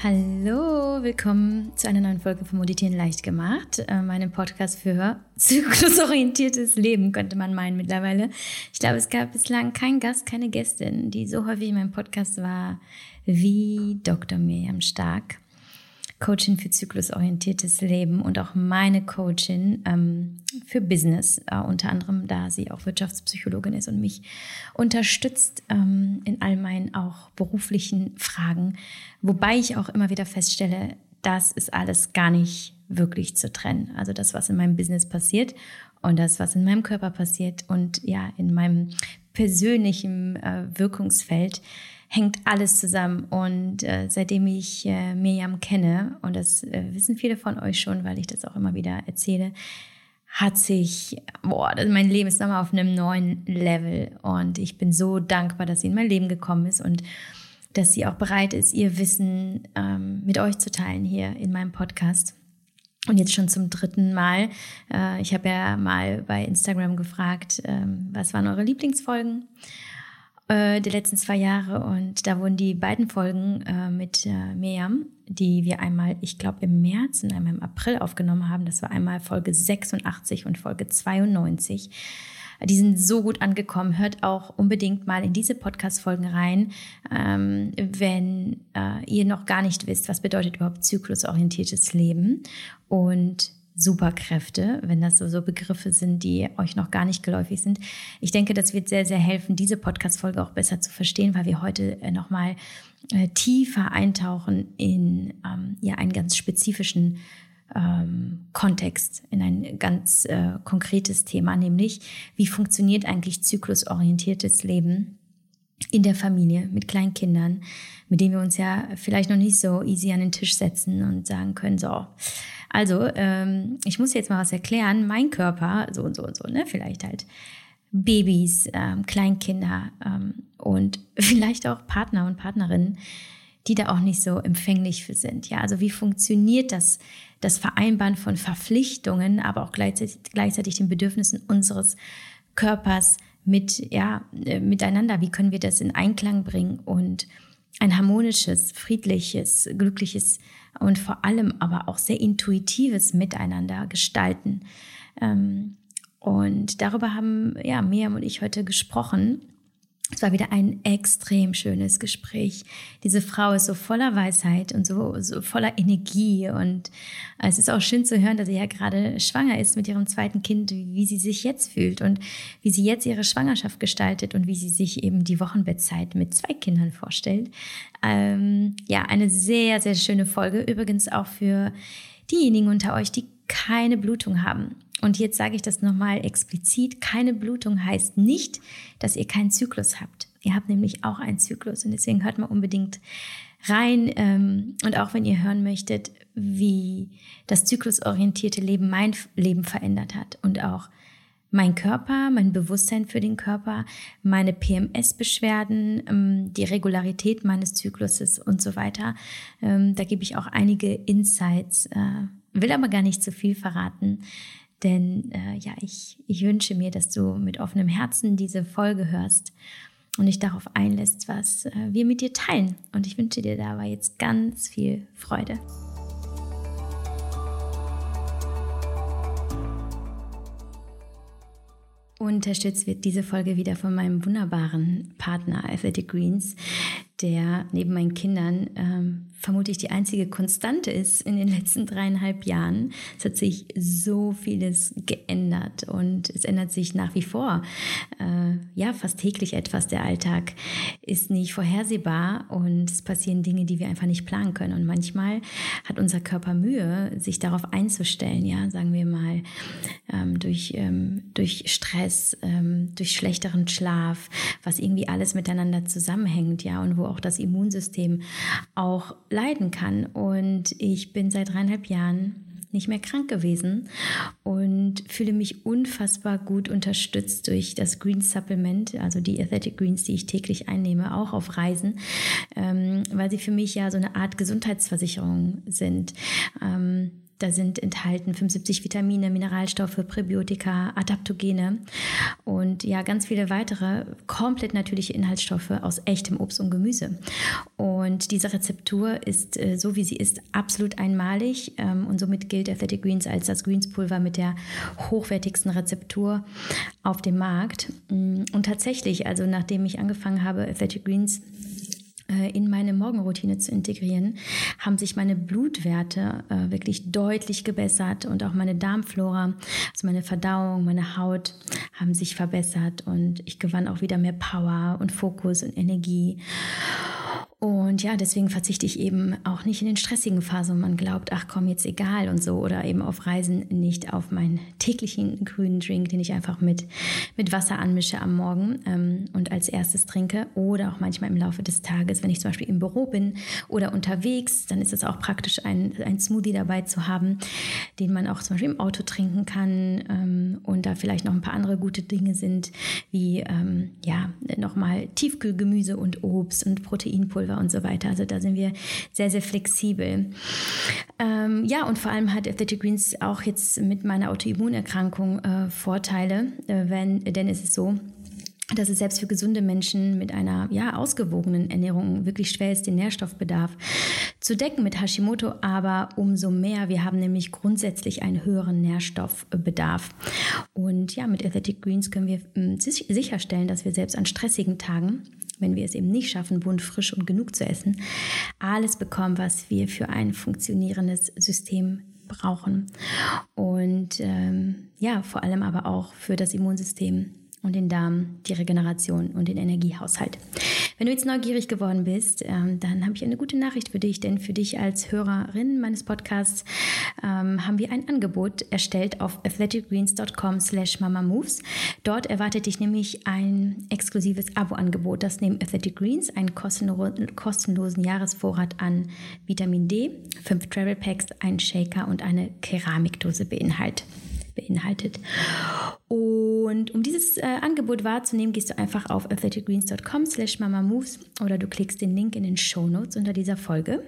Hallo, willkommen zu einer neuen Folge von Moditieren leicht gemacht, äh, meinem Podcast für zyklusorientiertes Leben, könnte man meinen mittlerweile. Ich glaube, es gab bislang keinen Gast, keine Gästin, die so häufig in meinem Podcast war wie Dr. Miriam Stark. Coachin für zyklusorientiertes Leben und auch meine Coachin ähm, für Business, äh, unter anderem, da sie auch Wirtschaftspsychologin ist und mich unterstützt ähm, in all meinen auch beruflichen Fragen, wobei ich auch immer wieder feststelle, das ist alles gar nicht wirklich zu trennen. Also das, was in meinem Business passiert und das, was in meinem Körper passiert und ja, in meinem persönlichen äh, Wirkungsfeld, hängt alles zusammen. Und äh, seitdem ich äh, Miriam kenne, und das äh, wissen viele von euch schon, weil ich das auch immer wieder erzähle, hat sich, boah, mein Leben ist nochmal auf einem neuen Level. Und ich bin so dankbar, dass sie in mein Leben gekommen ist und dass sie auch bereit ist, ihr Wissen ähm, mit euch zu teilen hier in meinem Podcast. Und jetzt schon zum dritten Mal. Äh, ich habe ja mal bei Instagram gefragt, ähm, was waren eure Lieblingsfolgen? Äh, die letzten zwei Jahre und da wurden die beiden Folgen äh, mit äh, Miriam, die wir einmal, ich glaube, im März und einmal im April aufgenommen haben. Das war einmal Folge 86 und Folge 92. Die sind so gut angekommen. Hört auch unbedingt mal in diese Podcast-Folgen rein, ähm, wenn äh, ihr noch gar nicht wisst, was bedeutet überhaupt zyklusorientiertes Leben und Superkräfte, wenn das so, so Begriffe sind, die euch noch gar nicht geläufig sind. Ich denke, das wird sehr, sehr helfen, diese Podcast-Folge auch besser zu verstehen, weil wir heute äh, nochmal äh, tiefer eintauchen in ähm, ja, einen ganz spezifischen ähm, Kontext, in ein ganz äh, konkretes Thema, nämlich wie funktioniert eigentlich zyklusorientiertes Leben in der Familie mit kleinen Kindern, mit denen wir uns ja vielleicht noch nicht so easy an den Tisch setzen und sagen können, so, also, ähm, ich muss jetzt mal was erklären. Mein Körper, so und so und so, ne? Vielleicht halt Babys, ähm, Kleinkinder ähm, und vielleicht auch Partner und Partnerinnen, die da auch nicht so empfänglich für sind. Ja, also wie funktioniert das, das Vereinbaren von Verpflichtungen, aber auch gleichzeitig, gleichzeitig den Bedürfnissen unseres Körpers mit, ja, äh, miteinander? Wie können wir das in Einklang bringen und ein harmonisches, friedliches, glückliches und vor allem aber auch sehr intuitives Miteinander gestalten. Ähm, und darüber haben ja Miriam und ich heute gesprochen. Es war wieder ein extrem schönes Gespräch. Diese Frau ist so voller Weisheit und so, so voller Energie. Und es ist auch schön zu hören, dass sie ja gerade schwanger ist mit ihrem zweiten Kind, wie sie sich jetzt fühlt und wie sie jetzt ihre Schwangerschaft gestaltet und wie sie sich eben die Wochenbettzeit mit zwei Kindern vorstellt. Ähm, ja, eine sehr, sehr schöne Folge. Übrigens auch für diejenigen unter euch, die keine Blutung haben und jetzt sage ich das nochmal explizit, keine Blutung heißt nicht, dass ihr keinen Zyklus habt. Ihr habt nämlich auch einen Zyklus und deswegen hört mal unbedingt rein. Ähm, und auch wenn ihr hören möchtet, wie das zyklusorientierte Leben mein Leben verändert hat und auch mein Körper, mein Bewusstsein für den Körper, meine PMS-Beschwerden, ähm, die Regularität meines Zykluses und so weiter. Ähm, da gebe ich auch einige Insights, äh, will aber gar nicht zu viel verraten. Denn äh, ja, ich, ich wünsche mir, dass du mit offenem Herzen diese Folge hörst und dich darauf einlässt, was äh, wir mit dir teilen. Und ich wünsche dir dabei jetzt ganz viel Freude. Unterstützt wird diese Folge wieder von meinem wunderbaren Partner Athletic Greens, der neben meinen Kindern ähm, vermutlich die einzige Konstante ist in den letzten dreieinhalb Jahren. Es hat sich so vieles geändert und es ändert sich nach wie vor. Äh, ja, fast täglich etwas. Der Alltag ist nicht vorhersehbar und es passieren Dinge, die wir einfach nicht planen können. Und manchmal hat unser Körper Mühe, sich darauf einzustellen, ja, sagen wir mal, ähm, durch, ähm, durch Stress, ähm, durch schlechteren Schlaf, was irgendwie alles miteinander zusammenhängt, ja, und wo auch das Immunsystem auch leiden kann. Und ich bin seit dreieinhalb Jahren nicht mehr krank gewesen und fühle mich unfassbar gut unterstützt durch das Green Supplement, also die Athletic Greens, die ich täglich einnehme, auch auf Reisen, ähm, weil sie für mich ja so eine Art Gesundheitsversicherung sind. Ähm, da sind enthalten 75 Vitamine, Mineralstoffe, Präbiotika, Adaptogene und ja, ganz viele weitere komplett natürliche Inhaltsstoffe aus echtem Obst und Gemüse. Diese Rezeptur ist, äh, so wie sie ist, absolut einmalig ähm, und somit gilt Athletic Greens als das Greenspulver mit der hochwertigsten Rezeptur auf dem Markt. Mm, und tatsächlich, also nachdem ich angefangen habe, Athletic Greens äh, in meine Morgenroutine zu integrieren, haben sich meine Blutwerte äh, wirklich deutlich gebessert und auch meine Darmflora, also meine Verdauung, meine Haut haben sich verbessert und ich gewann auch wieder mehr Power und Fokus und Energie. Und ja, deswegen verzichte ich eben auch nicht in den stressigen Phasen, wo man glaubt, ach komm, jetzt egal und so. Oder eben auf Reisen nicht auf meinen täglichen grünen Drink, den ich einfach mit, mit Wasser anmische am Morgen ähm, und als erstes trinke. Oder auch manchmal im Laufe des Tages, wenn ich zum Beispiel im Büro bin oder unterwegs, dann ist es auch praktisch, ein, ein Smoothie dabei zu haben, den man auch zum Beispiel im Auto trinken kann. Ähm, und da vielleicht noch ein paar andere gute Dinge sind, wie ähm, ja, nochmal Tiefkühlgemüse und Obst und Proteinpulver Pulver und so weiter. Also da sind wir sehr, sehr flexibel. Ähm, ja, und vor allem hat Athletic Greens auch jetzt mit meiner Autoimmunerkrankung äh, Vorteile, äh, wenn, denn es ist so, dass es selbst für gesunde Menschen mit einer ja, ausgewogenen Ernährung wirklich schwer ist, den Nährstoffbedarf zu decken mit Hashimoto, aber umso mehr. Wir haben nämlich grundsätzlich einen höheren Nährstoffbedarf. Und ja, mit Athletic Greens können wir ähm, sicherstellen, dass wir selbst an stressigen Tagen wenn wir es eben nicht schaffen, bunt, frisch und genug zu essen, alles bekommen, was wir für ein funktionierendes System brauchen. Und ähm, ja, vor allem aber auch für das Immunsystem und den Darm, die Regeneration und den Energiehaushalt. Wenn du jetzt neugierig geworden bist, ähm, dann habe ich eine gute Nachricht für dich, denn für dich als Hörerin meines Podcasts ähm, haben wir ein Angebot erstellt auf athleticgreens.com slash mamamoves. Dort erwartet dich nämlich ein exklusives Abo-Angebot, das neben Athletic Greens einen kostenlosen Jahresvorrat an Vitamin D, fünf Travel Packs, einen Shaker und eine Keramikdose beinhaltet beinhaltet. Und um dieses äh, Angebot wahrzunehmen, gehst du einfach auf athleticgreens.com slash mamamoves oder du klickst den Link in den Show Notes unter dieser Folge.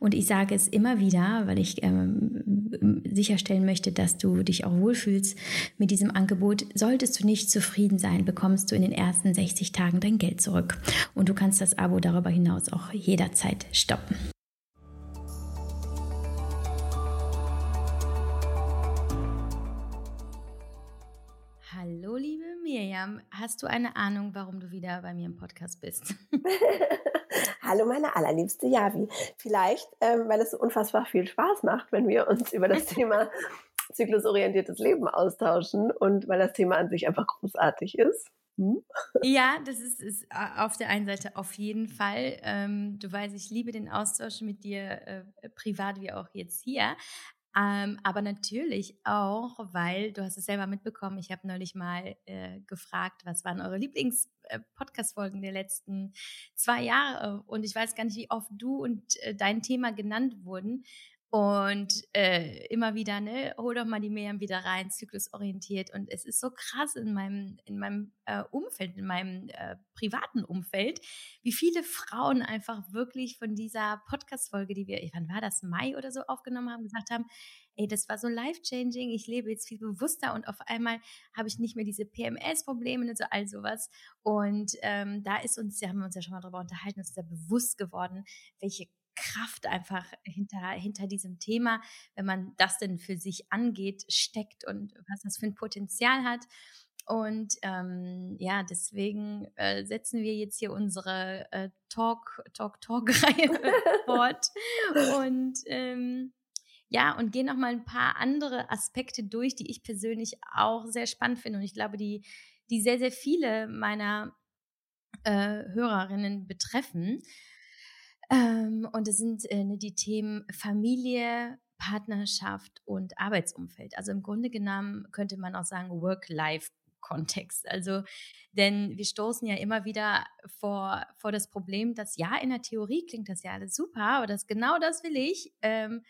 Und ich sage es immer wieder, weil ich ähm, sicherstellen möchte, dass du dich auch wohlfühlst mit diesem Angebot. Solltest du nicht zufrieden sein, bekommst du in den ersten 60 Tagen dein Geld zurück. Und du kannst das Abo darüber hinaus auch jederzeit stoppen. Miriam. Hast du eine Ahnung, warum du wieder bei mir im Podcast bist? Hallo, meine allerliebste Javi. Vielleicht, ähm, weil es so unfassbar viel Spaß macht, wenn wir uns über das Thema zyklusorientiertes Leben austauschen und weil das Thema an sich einfach großartig ist. Hm? Ja, das ist, ist, auf der einen Seite auf jeden Fall. Ähm, du weißt, ich liebe den Austausch mit dir, äh, privat wie auch jetzt hier. Ähm, aber natürlich auch, weil du hast es selber mitbekommen, ich habe neulich mal äh, gefragt, was waren eure Lieblings-Podcast-Folgen äh, der letzten zwei Jahre? Und ich weiß gar nicht, wie oft du und äh, dein Thema genannt wurden. Und äh, immer wieder, ne, hol doch mal die Miriam wieder rein, zyklusorientiert. Und es ist so krass in meinem, in meinem äh, Umfeld, in meinem äh, privaten Umfeld, wie viele Frauen einfach wirklich von dieser Podcast-Folge, die wir, wann war das, Mai oder so aufgenommen haben, gesagt haben, ey, das war so life-changing, ich lebe jetzt viel bewusster und auf einmal habe ich nicht mehr diese PMS-Probleme und so all sowas. Und ähm, da ist uns, ja, haben wir uns ja schon mal darüber unterhalten, uns ist ja bewusst geworden, welche Kraft einfach hinter, hinter diesem Thema, wenn man das denn für sich angeht, steckt und was das für ein Potenzial hat. Und ähm, ja, deswegen äh, setzen wir jetzt hier unsere äh, Talk, Talk, Talk-Reihe fort. Und ähm, ja, und gehen noch mal ein paar andere Aspekte durch, die ich persönlich auch sehr spannend finde. Und ich glaube, die, die sehr, sehr viele meiner äh, Hörerinnen betreffen. Ähm, und es sind äh, ne, die Themen Familie, Partnerschaft und Arbeitsumfeld. Also im Grunde genommen könnte man auch sagen Work-Life-Kontext. Also, denn wir stoßen ja immer wieder vor, vor das Problem, dass ja, in der Theorie klingt das ja alles super, aber das genau das will ich. Ähm,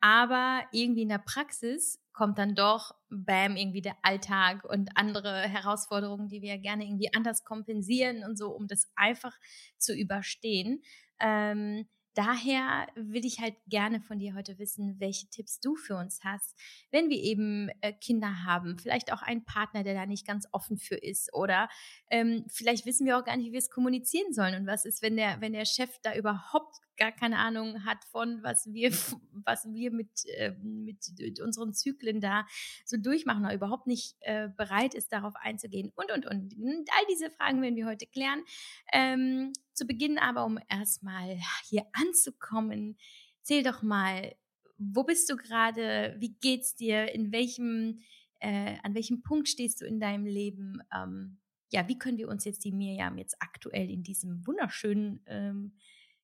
aber irgendwie in der Praxis kommt dann doch, bam, irgendwie der Alltag und andere Herausforderungen, die wir gerne irgendwie anders kompensieren und so, um das einfach zu überstehen. Ähm, daher will ich halt gerne von dir heute wissen, welche Tipps du für uns hast, wenn wir eben äh, Kinder haben, vielleicht auch einen Partner, der da nicht ganz offen für ist oder ähm, vielleicht wissen wir auch gar nicht, wie wir es kommunizieren sollen und was ist, wenn der, wenn der Chef da überhaupt gar keine Ahnung hat von, was wir, was wir mit, äh, mit unseren Zyklen da so durchmachen oder überhaupt nicht äh, bereit ist, darauf einzugehen und, und, und. und all diese Fragen werden wir heute klären. Ähm, zu Beginn aber, um erstmal hier anzukommen, zähl doch mal, wo bist du gerade? Wie geht's dir? In welchem, äh, an welchem Punkt stehst du in deinem Leben? Ähm, ja, wie können wir uns jetzt die Mirjam jetzt aktuell in diesem wunderschönen ähm,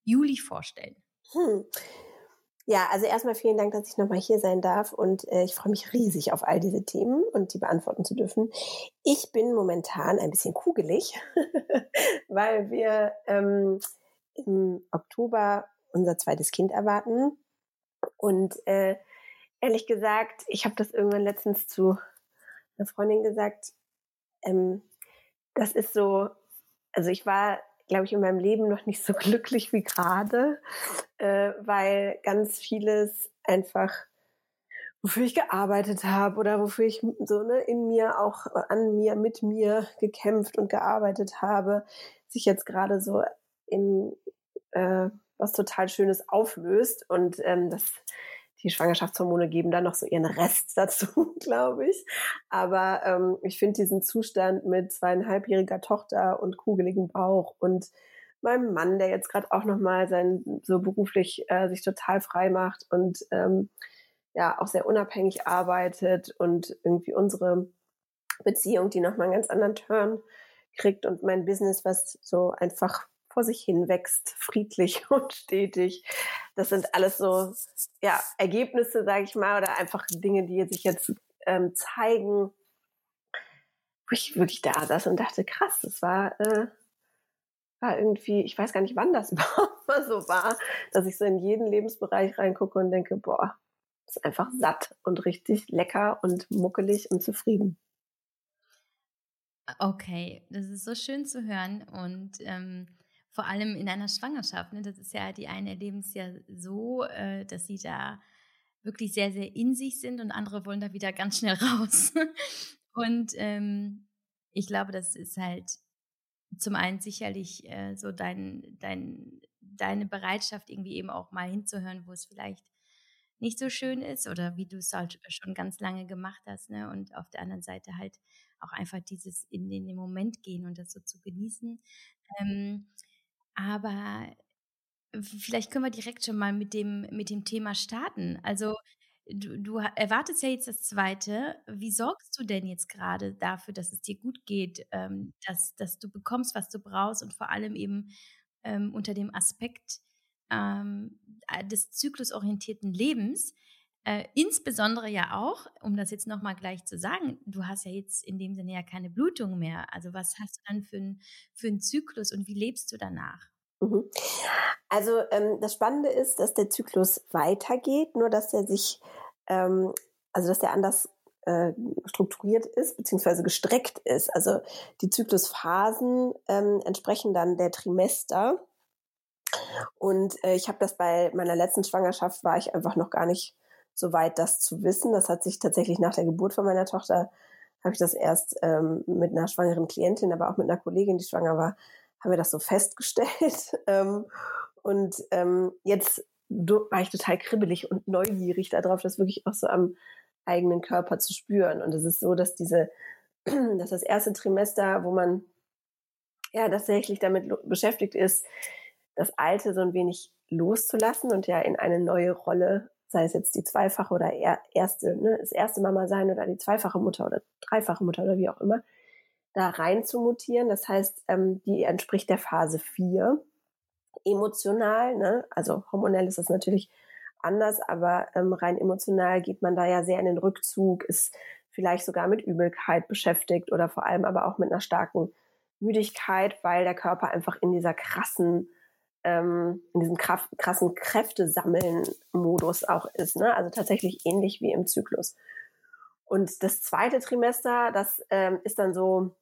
Juli vorstellen? Hm. Ja, also erstmal vielen Dank, dass ich nochmal hier sein darf und äh, ich freue mich riesig auf all diese Themen und die beantworten zu dürfen. Ich bin momentan ein bisschen kugelig, weil wir ähm, im Oktober unser zweites Kind erwarten und äh, ehrlich gesagt, ich habe das irgendwann letztens zu einer Freundin gesagt, ähm, das ist so, also ich war glaube ich, in meinem Leben noch nicht so glücklich wie gerade, äh, weil ganz vieles einfach, wofür ich gearbeitet habe oder wofür ich so ne, in mir auch an mir, mit mir gekämpft und gearbeitet habe, sich jetzt gerade so in äh, was total Schönes auflöst. Und ähm, das die Schwangerschaftshormone geben dann noch so ihren Rest dazu, glaube ich. Aber ähm, ich finde diesen Zustand mit zweieinhalbjähriger Tochter und kugeligem Bauch und meinem Mann, der jetzt gerade auch nochmal sein so beruflich äh, sich total frei macht und ähm, ja auch sehr unabhängig arbeitet und irgendwie unsere Beziehung, die nochmal einen ganz anderen Turn kriegt und mein Business, was so einfach vor sich hin wächst, friedlich und stetig. Das sind alles so ja, Ergebnisse, sage ich mal, oder einfach Dinge, die sich jetzt ähm, zeigen, wo ich wirklich da saß und dachte, krass, das war, äh, war irgendwie, ich weiß gar nicht, wann das mal so war, dass ich so in jeden Lebensbereich reingucke und denke, boah, ist einfach satt und richtig lecker und muckelig und zufrieden. Okay, das ist so schön zu hören und ähm, vor allem in einer Schwangerschaft. Ne? Das ist ja, die einen erleben es ja so, äh, dass sie da wirklich sehr, sehr in sich sind und andere wollen da wieder ganz schnell raus. und ähm, ich glaube, das ist halt zum einen sicherlich äh, so dein, dein, deine Bereitschaft, irgendwie eben auch mal hinzuhören, wo es vielleicht nicht so schön ist oder wie du es halt schon ganz lange gemacht hast. Ne? Und auf der anderen Seite halt auch einfach dieses in, den Moment gehen und das so zu genießen. Ähm, aber vielleicht können wir direkt schon mal mit dem, mit dem Thema starten. Also du, du erwartest ja jetzt das Zweite. Wie sorgst du denn jetzt gerade dafür, dass es dir gut geht, ähm, dass, dass du bekommst, was du brauchst und vor allem eben ähm, unter dem Aspekt ähm, des zyklusorientierten Lebens? Äh, insbesondere ja auch, um das jetzt nochmal gleich zu sagen, du hast ja jetzt in dem Sinne ja keine Blutung mehr. Also was hast du dann für, ein, für einen Zyklus und wie lebst du danach? Mhm. Also ähm, das Spannende ist, dass der Zyklus weitergeht, nur dass er sich, ähm, also dass der anders äh, strukturiert ist, beziehungsweise gestreckt ist. Also die Zyklusphasen ähm, entsprechen dann der Trimester. Und äh, ich habe das bei meiner letzten Schwangerschaft, war ich einfach noch gar nicht soweit, das zu wissen. Das hat sich tatsächlich nach der Geburt von meiner Tochter, habe ich das erst ähm, mit einer schwangeren Klientin, aber auch mit einer Kollegin, die schwanger war, haben wir das so festgestellt. ähm, und ähm, jetzt war ich total kribbelig und neugierig darauf, das wirklich auch so am eigenen Körper zu spüren. Und es ist so, dass diese, dass das erste Trimester, wo man ja tatsächlich damit beschäftigt ist, das Alte so ein wenig loszulassen und ja in eine neue Rolle sei es jetzt die zweifache oder erste, ne, das erste Mama sein oder die zweifache Mutter oder dreifache Mutter oder wie auch immer, da rein zu mutieren. Das heißt, ähm, die entspricht der Phase 4. Emotional, ne? also hormonell ist das natürlich anders, aber ähm, rein emotional geht man da ja sehr in den Rückzug, ist vielleicht sogar mit Übelkeit beschäftigt oder vor allem aber auch mit einer starken Müdigkeit, weil der Körper einfach in dieser krassen ähm, in diesem krass, krassen Kräftesammeln-Modus auch ist. Ne? Also tatsächlich ähnlich wie im Zyklus. Und das zweite Trimester, das ähm, ist dann so,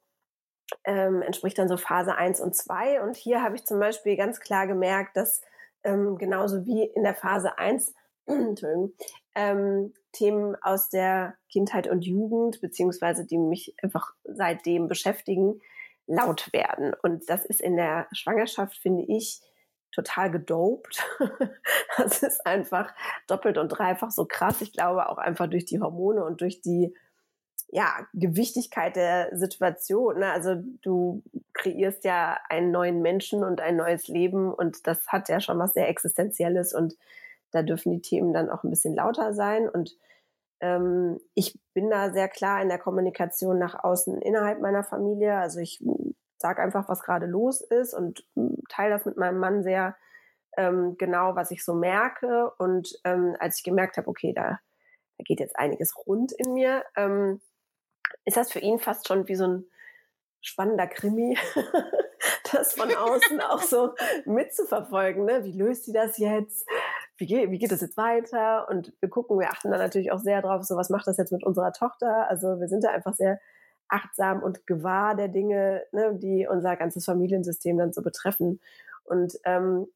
ähm, entspricht dann so Phase 1 und 2. Und hier habe ich zum Beispiel ganz klar gemerkt, dass ähm, genauso wie in der Phase 1 ähm, Themen aus der Kindheit und Jugend, beziehungsweise die mich einfach seitdem beschäftigen, laut werden. Und das ist in der Schwangerschaft, finde ich, total gedopt. das ist einfach doppelt und dreifach so krass. Ich glaube auch einfach durch die Hormone und durch die ja, Gewichtigkeit der Situation. Ne? Also du kreierst ja einen neuen Menschen und ein neues Leben und das hat ja schon was sehr Existenzielles und da dürfen die Themen dann auch ein bisschen lauter sein. Und ähm, ich bin da sehr klar in der Kommunikation nach außen innerhalb meiner Familie. Also ich sage einfach, was gerade los ist und teile das mit meinem Mann sehr ähm, genau, was ich so merke. Und ähm, als ich gemerkt habe, okay, da, da geht jetzt einiges rund in mir, ähm, ist das für ihn fast schon wie so ein spannender Krimi, das von außen auch so mitzuverfolgen. Ne? Wie löst sie das jetzt? Wie geht, wie geht das jetzt weiter? Und wir gucken, wir achten da natürlich auch sehr drauf, so was macht das jetzt mit unserer Tochter? Also wir sind da einfach sehr achtsam und gewahr der Dinge, ne, die unser ganzes Familiensystem dann so betreffen. Und ähm,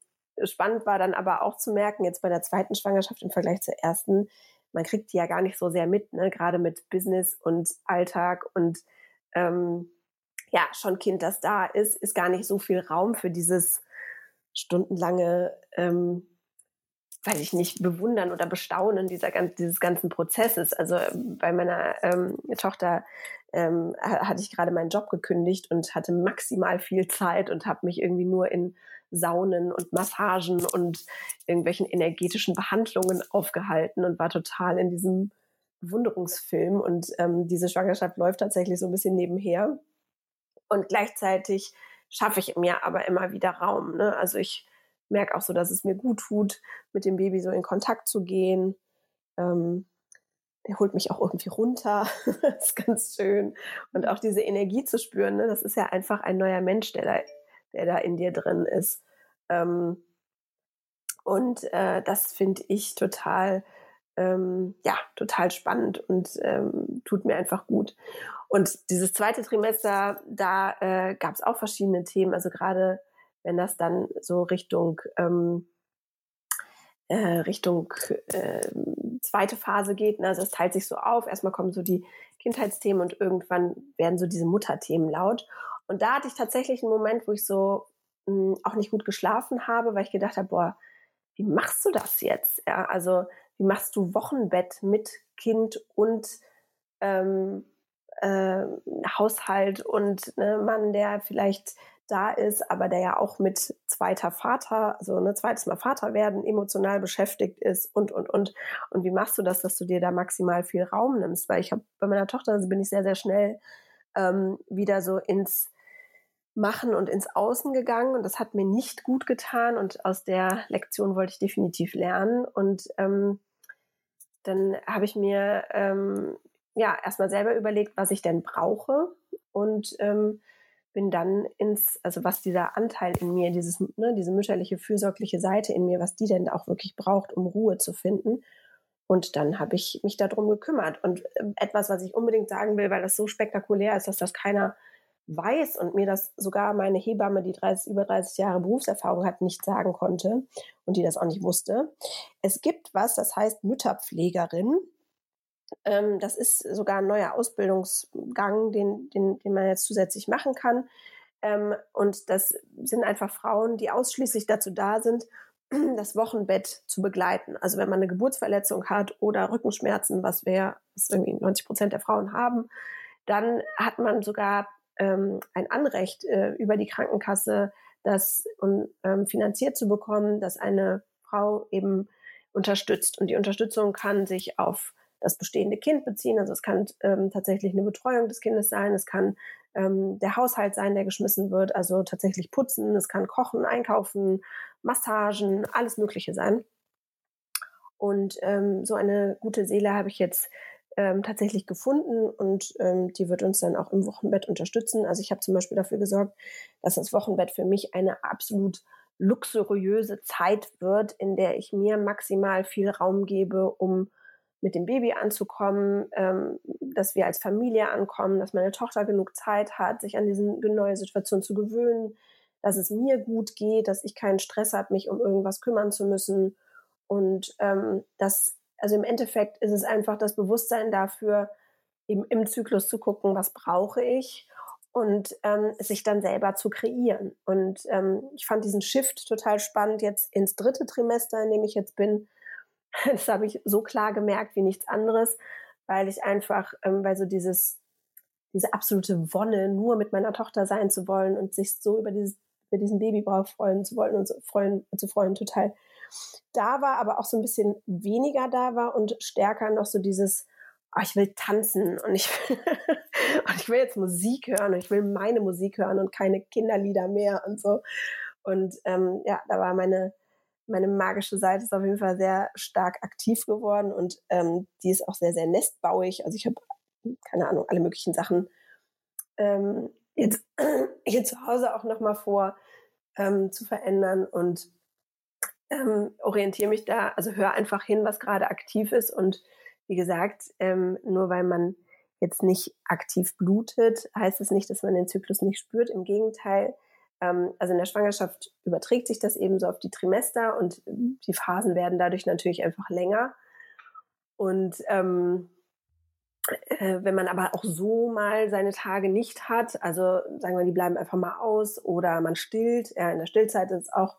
spannend war dann aber auch zu merken, jetzt bei der zweiten Schwangerschaft im Vergleich zur ersten, man kriegt die ja gar nicht so sehr mit, ne? gerade mit Business und Alltag und ähm, ja, schon Kind, das da ist, ist gar nicht so viel Raum für dieses stundenlange, ähm, weiß ich nicht, bewundern oder bestaunen dieser, dieses ganzen Prozesses. Also ähm, bei meiner ähm, Tochter ähm, hatte ich gerade meinen Job gekündigt und hatte maximal viel Zeit und habe mich irgendwie nur in Saunen und Massagen und irgendwelchen energetischen Behandlungen aufgehalten und war total in diesem Bewunderungsfilm. Und ähm, diese Schwangerschaft läuft tatsächlich so ein bisschen nebenher. Und gleichzeitig schaffe ich mir aber immer wieder Raum. Ne? Also ich merke auch so, dass es mir gut tut, mit dem Baby so in Kontakt zu gehen. Ähm, der holt mich auch irgendwie runter. das ist ganz schön. Und auch diese Energie zu spüren, ne? das ist ja einfach ein neuer Mensch, der da der da in dir drin ist. Ähm, und äh, das finde ich total, ähm, ja, total spannend und ähm, tut mir einfach gut. Und dieses zweite Trimester, da äh, gab es auch verschiedene Themen. Also gerade wenn das dann so Richtung ähm, äh, Richtung äh, zweite Phase geht. Ne? Also es teilt sich so auf. Erstmal kommen so die Kindheitsthemen und irgendwann werden so diese Mutterthemen laut. Und da hatte ich tatsächlich einen Moment, wo ich so mh, hm, auch nicht gut geschlafen habe, weil ich gedacht habe, boah, wie machst du das jetzt? Ja, also wie machst du Wochenbett mit Kind und ähm, äh, Haushalt und ne, Mann, der vielleicht da ist, aber der ja auch mit zweiter Vater, also ne, zweites Mal Vater werden, emotional beschäftigt ist und und und. Und wie machst du das, dass du dir da maximal viel Raum nimmst? Weil ich habe bei meiner Tochter also bin ich sehr sehr schnell ähm, wieder so ins Machen und ins Außen gegangen und das hat mir nicht gut getan und aus der Lektion wollte ich definitiv lernen und ähm, dann habe ich mir ähm, ja erstmal selber überlegt, was ich denn brauche und ähm, bin dann ins, also was dieser Anteil in mir, dieses, ne, diese mütterliche, fürsorgliche Seite in mir, was die denn auch wirklich braucht, um Ruhe zu finden. Und dann habe ich mich darum gekümmert. Und ähm, etwas, was ich unbedingt sagen will, weil das so spektakulär ist, dass das keiner weiß und mir das sogar meine Hebamme, die 30, über 30 Jahre Berufserfahrung hat, nicht sagen konnte und die das auch nicht wusste. Es gibt was, das heißt Mütterpflegerin. Ähm, das ist sogar ein neuer Ausbildungsgang, den, den, den man jetzt zusätzlich machen kann. Ähm, und das sind einfach Frauen, die ausschließlich dazu da sind, das Wochenbett zu begleiten. Also wenn man eine Geburtsverletzung hat oder Rückenschmerzen, was wir, was irgendwie 90 Prozent der Frauen haben, dann hat man sogar ähm, ein Anrecht äh, über die Krankenkasse, das um, ähm, finanziert zu bekommen, dass eine Frau eben unterstützt. Und die Unterstützung kann sich auf das bestehende Kind beziehen. Also es kann ähm, tatsächlich eine Betreuung des Kindes sein, es kann ähm, der Haushalt sein, der geschmissen wird, also tatsächlich putzen, es kann kochen, einkaufen, Massagen, alles Mögliche sein. Und ähm, so eine gute Seele habe ich jetzt ähm, tatsächlich gefunden und ähm, die wird uns dann auch im Wochenbett unterstützen. Also ich habe zum Beispiel dafür gesorgt, dass das Wochenbett für mich eine absolut luxuriöse Zeit wird, in der ich mir maximal viel Raum gebe, um mit dem Baby anzukommen, ähm, dass wir als Familie ankommen, dass meine Tochter genug Zeit hat, sich an diese neue Situation zu gewöhnen, dass es mir gut geht, dass ich keinen Stress habe, mich um irgendwas kümmern zu müssen. Und ähm, das, also im Endeffekt ist es einfach das Bewusstsein dafür, eben im Zyklus zu gucken, was brauche ich und ähm, sich dann selber zu kreieren. Und ähm, ich fand diesen Shift total spannend jetzt ins dritte Trimester, in dem ich jetzt bin. Das habe ich so klar gemerkt wie nichts anderes, weil ich einfach, ähm, weil so dieses, diese absolute Wonne, nur mit meiner Tochter sein zu wollen und sich so über dieses, über diesen Babybrauch freuen zu wollen und zu freuen, zu freuen, total da war, aber auch so ein bisschen weniger da war und stärker noch so dieses, oh, ich will tanzen und ich, und ich will jetzt Musik hören und ich will meine Musik hören und keine Kinderlieder mehr und so. Und ähm, ja, da war meine, meine magische Seite ist auf jeden Fall sehr stark aktiv geworden und ähm, die ist auch sehr, sehr nestbauig. Also ich habe, keine Ahnung, alle möglichen Sachen ähm, jetzt hier zu Hause auch nochmal vor ähm, zu verändern und ähm, orientiere mich da, also höre einfach hin, was gerade aktiv ist und wie gesagt, ähm, nur weil man jetzt nicht aktiv blutet, heißt es nicht, dass man den Zyklus nicht spürt. Im Gegenteil, also in der Schwangerschaft überträgt sich das eben so auf die Trimester und die Phasen werden dadurch natürlich einfach länger. Und ähm, äh, wenn man aber auch so mal seine Tage nicht hat, also sagen wir, die bleiben einfach mal aus oder man stillt, ja, in der Stillzeit ist es auch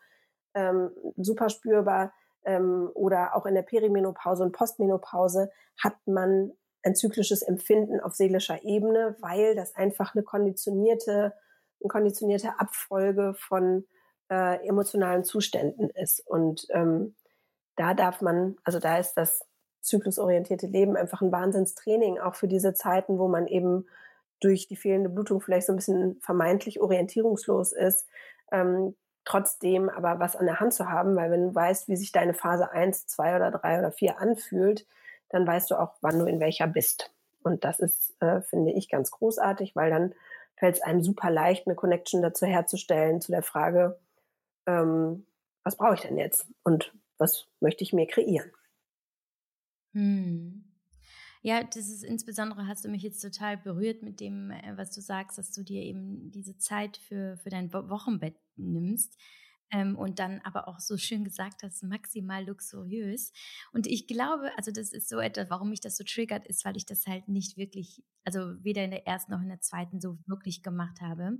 ähm, super spürbar, ähm, oder auch in der Perimenopause und Postmenopause hat man ein zyklisches Empfinden auf seelischer Ebene, weil das einfach eine konditionierte, eine konditionierte Abfolge von äh, emotionalen Zuständen ist. Und ähm, da darf man, also da ist das zyklusorientierte Leben einfach ein Wahnsinnstraining, auch für diese Zeiten, wo man eben durch die fehlende Blutung vielleicht so ein bisschen vermeintlich orientierungslos ist, ähm, trotzdem aber was an der Hand zu haben, weil wenn du weißt, wie sich deine Phase 1, 2 oder 3 oder 4 anfühlt, dann weißt du auch, wann du in welcher bist. Und das ist, äh, finde ich, ganz großartig, weil dann fällt es einem super leicht, eine Connection dazu herzustellen, zu der Frage, ähm, was brauche ich denn jetzt und was möchte ich mir kreieren. Hm. Ja, das ist insbesondere hast du mich jetzt total berührt mit dem, äh, was du sagst, dass du dir eben diese Zeit für, für dein Wochenbett nimmst. Ähm, und dann aber auch so schön gesagt hast, maximal luxuriös. Und ich glaube, also das ist so etwas, warum mich das so triggert, ist, weil ich das halt nicht wirklich, also weder in der ersten noch in der zweiten so wirklich gemacht habe.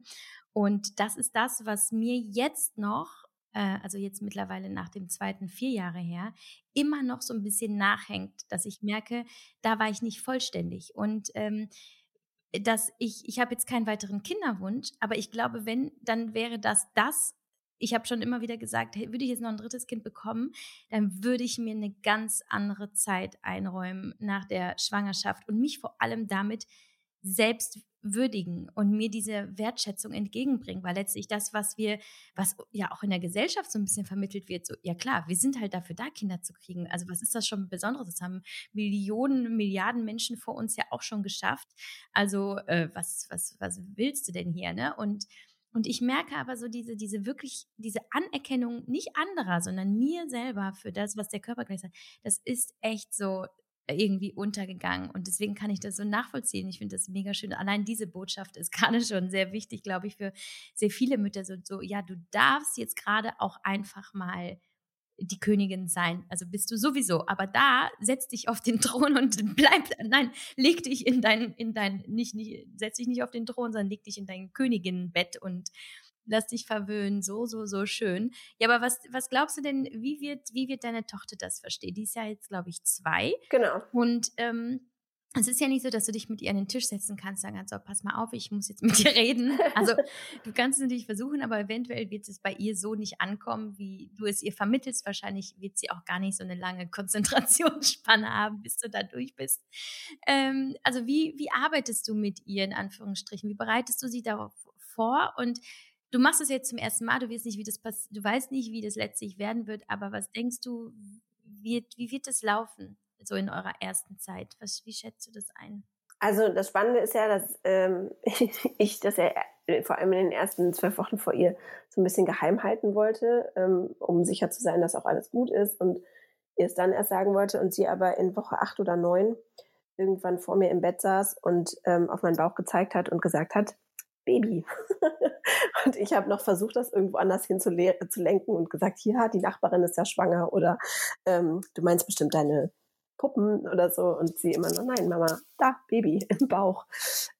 Und das ist das, was mir jetzt noch äh, also jetzt mittlerweile nach dem zweiten vier Jahre her, immer noch so ein bisschen nachhängt, dass ich merke, da war ich nicht vollständig. Und ähm, dass ich, ich habe jetzt keinen weiteren Kinderwunsch, aber ich glaube, wenn, dann wäre das das. Ich habe schon immer wieder gesagt, würde ich jetzt noch ein drittes Kind bekommen, dann würde ich mir eine ganz andere Zeit einräumen nach der Schwangerschaft und mich vor allem damit selbst würdigen und mir diese Wertschätzung entgegenbringen, weil letztlich das, was wir, was ja auch in der Gesellschaft so ein bisschen vermittelt wird, so, ja klar, wir sind halt dafür da, Kinder zu kriegen. Also was ist das schon Besonderes? Das haben Millionen, Milliarden Menschen vor uns ja auch schon geschafft. Also äh, was, was, was willst du denn hier, ne? Und und ich merke aber so diese, diese wirklich, diese Anerkennung nicht anderer, sondern mir selber für das, was der Körper gleich sagt, das ist echt so, irgendwie untergegangen. Und deswegen kann ich das so nachvollziehen. Ich finde das mega schön. Allein diese Botschaft ist gerade schon sehr wichtig, glaube ich, für sehr viele Mütter. So, so ja, du darfst jetzt gerade auch einfach mal die Königin sein. Also bist du sowieso. Aber da setz dich auf den Thron und bleib, nein, leg dich in dein, in dein, nicht, nicht, setz dich nicht auf den Thron, sondern leg dich in dein Königinnenbett und lass dich verwöhnen, so, so, so schön. Ja, aber was, was glaubst du denn, wie wird, wie wird deine Tochter das verstehen? Die ist ja jetzt, glaube ich, zwei. Genau. Und ähm, es ist ja nicht so, dass du dich mit ihr an den Tisch setzen kannst, sagen kannst, so, pass mal auf, ich muss jetzt mit dir reden. Also du kannst es natürlich versuchen, aber eventuell wird es bei ihr so nicht ankommen, wie du es ihr vermittelst. Wahrscheinlich wird sie auch gar nicht so eine lange Konzentrationsspanne haben, bis du da durch bist. Ähm, also wie, wie arbeitest du mit ihr in Anführungsstrichen? Wie bereitest du sie darauf vor? Und du machst es jetzt zum ersten Mal, du weißt nicht, wie das passiert, du weißt nicht, wie das letztlich werden wird, aber was denkst du, wie, wie wird das laufen, so in eurer ersten Zeit? Was, wie schätzt du das ein? Also das Spannende ist ja, dass ähm, ich das ja äh, vor allem in den ersten zwölf Wochen vor ihr so ein bisschen geheim halten wollte, ähm, um sicher zu sein, dass auch alles gut ist und ihr es dann erst sagen wollte und sie aber in Woche acht oder neun irgendwann vor mir im Bett saß und ähm, auf meinen Bauch gezeigt hat und gesagt hat, Baby. und ich habe noch versucht, das irgendwo anders hin zu, zu lenken und gesagt, hier, die Nachbarin ist ja schwanger oder ähm, du meinst bestimmt deine Puppen oder so und sie immer noch, nein, Mama, da, Baby im Bauch.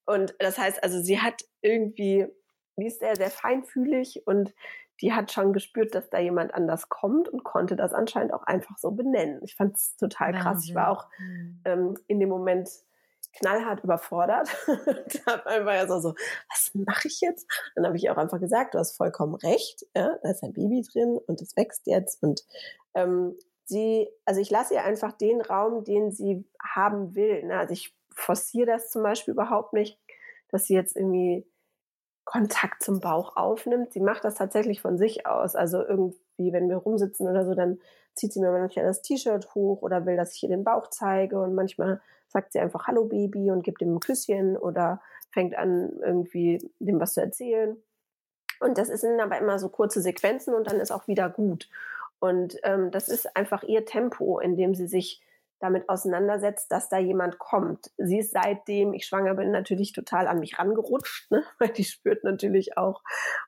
Und das heißt also, sie hat irgendwie, die ist sehr, sehr feinfühlig und die hat schon gespürt, dass da jemand anders kommt und konnte das anscheinend auch einfach so benennen. Ich fand es total Wahnsinn. krass. Ich war auch ähm, in dem Moment knallhart überfordert. da war ja so, so was mache ich jetzt? Dann habe ich auch einfach gesagt, du hast vollkommen recht, ja, da ist ein Baby drin und es wächst jetzt und ähm, sie, also ich lasse ihr einfach den Raum, den sie haben will. Ne? Also ich forciere das zum Beispiel überhaupt nicht, dass sie jetzt irgendwie Kontakt zum Bauch aufnimmt. Sie macht das tatsächlich von sich aus. Also irgendwie, wenn wir rumsitzen oder so, dann zieht sie mir manchmal das T-Shirt hoch oder will, dass ich ihr den Bauch zeige. Und manchmal sagt sie einfach Hallo Baby und gibt ihm ein Küsschen oder fängt an, irgendwie dem was zu erzählen. Und das sind aber immer so kurze Sequenzen und dann ist auch wieder gut. Und ähm, das ist einfach ihr Tempo, in dem sie sich damit auseinandersetzt, dass da jemand kommt. Sie ist seitdem ich schwanger bin natürlich total an mich rangerutscht, ne? weil die spürt natürlich auch,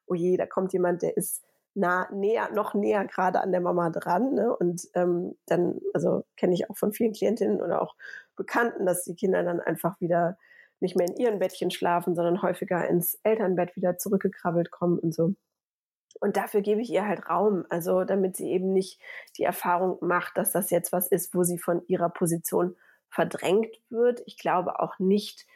oh je, da kommt jemand, der ist nah, näher, noch näher gerade an der Mama dran. Ne? Und ähm, dann, also kenne ich auch von vielen Klientinnen oder auch Bekannten, dass die Kinder dann einfach wieder nicht mehr in ihren Bettchen schlafen, sondern häufiger ins Elternbett wieder zurückgekrabbelt kommen und so. Und dafür gebe ich ihr halt Raum, also damit sie eben nicht die Erfahrung macht, dass das jetzt was ist, wo sie von ihrer Position verdrängt wird. Ich glaube auch nicht,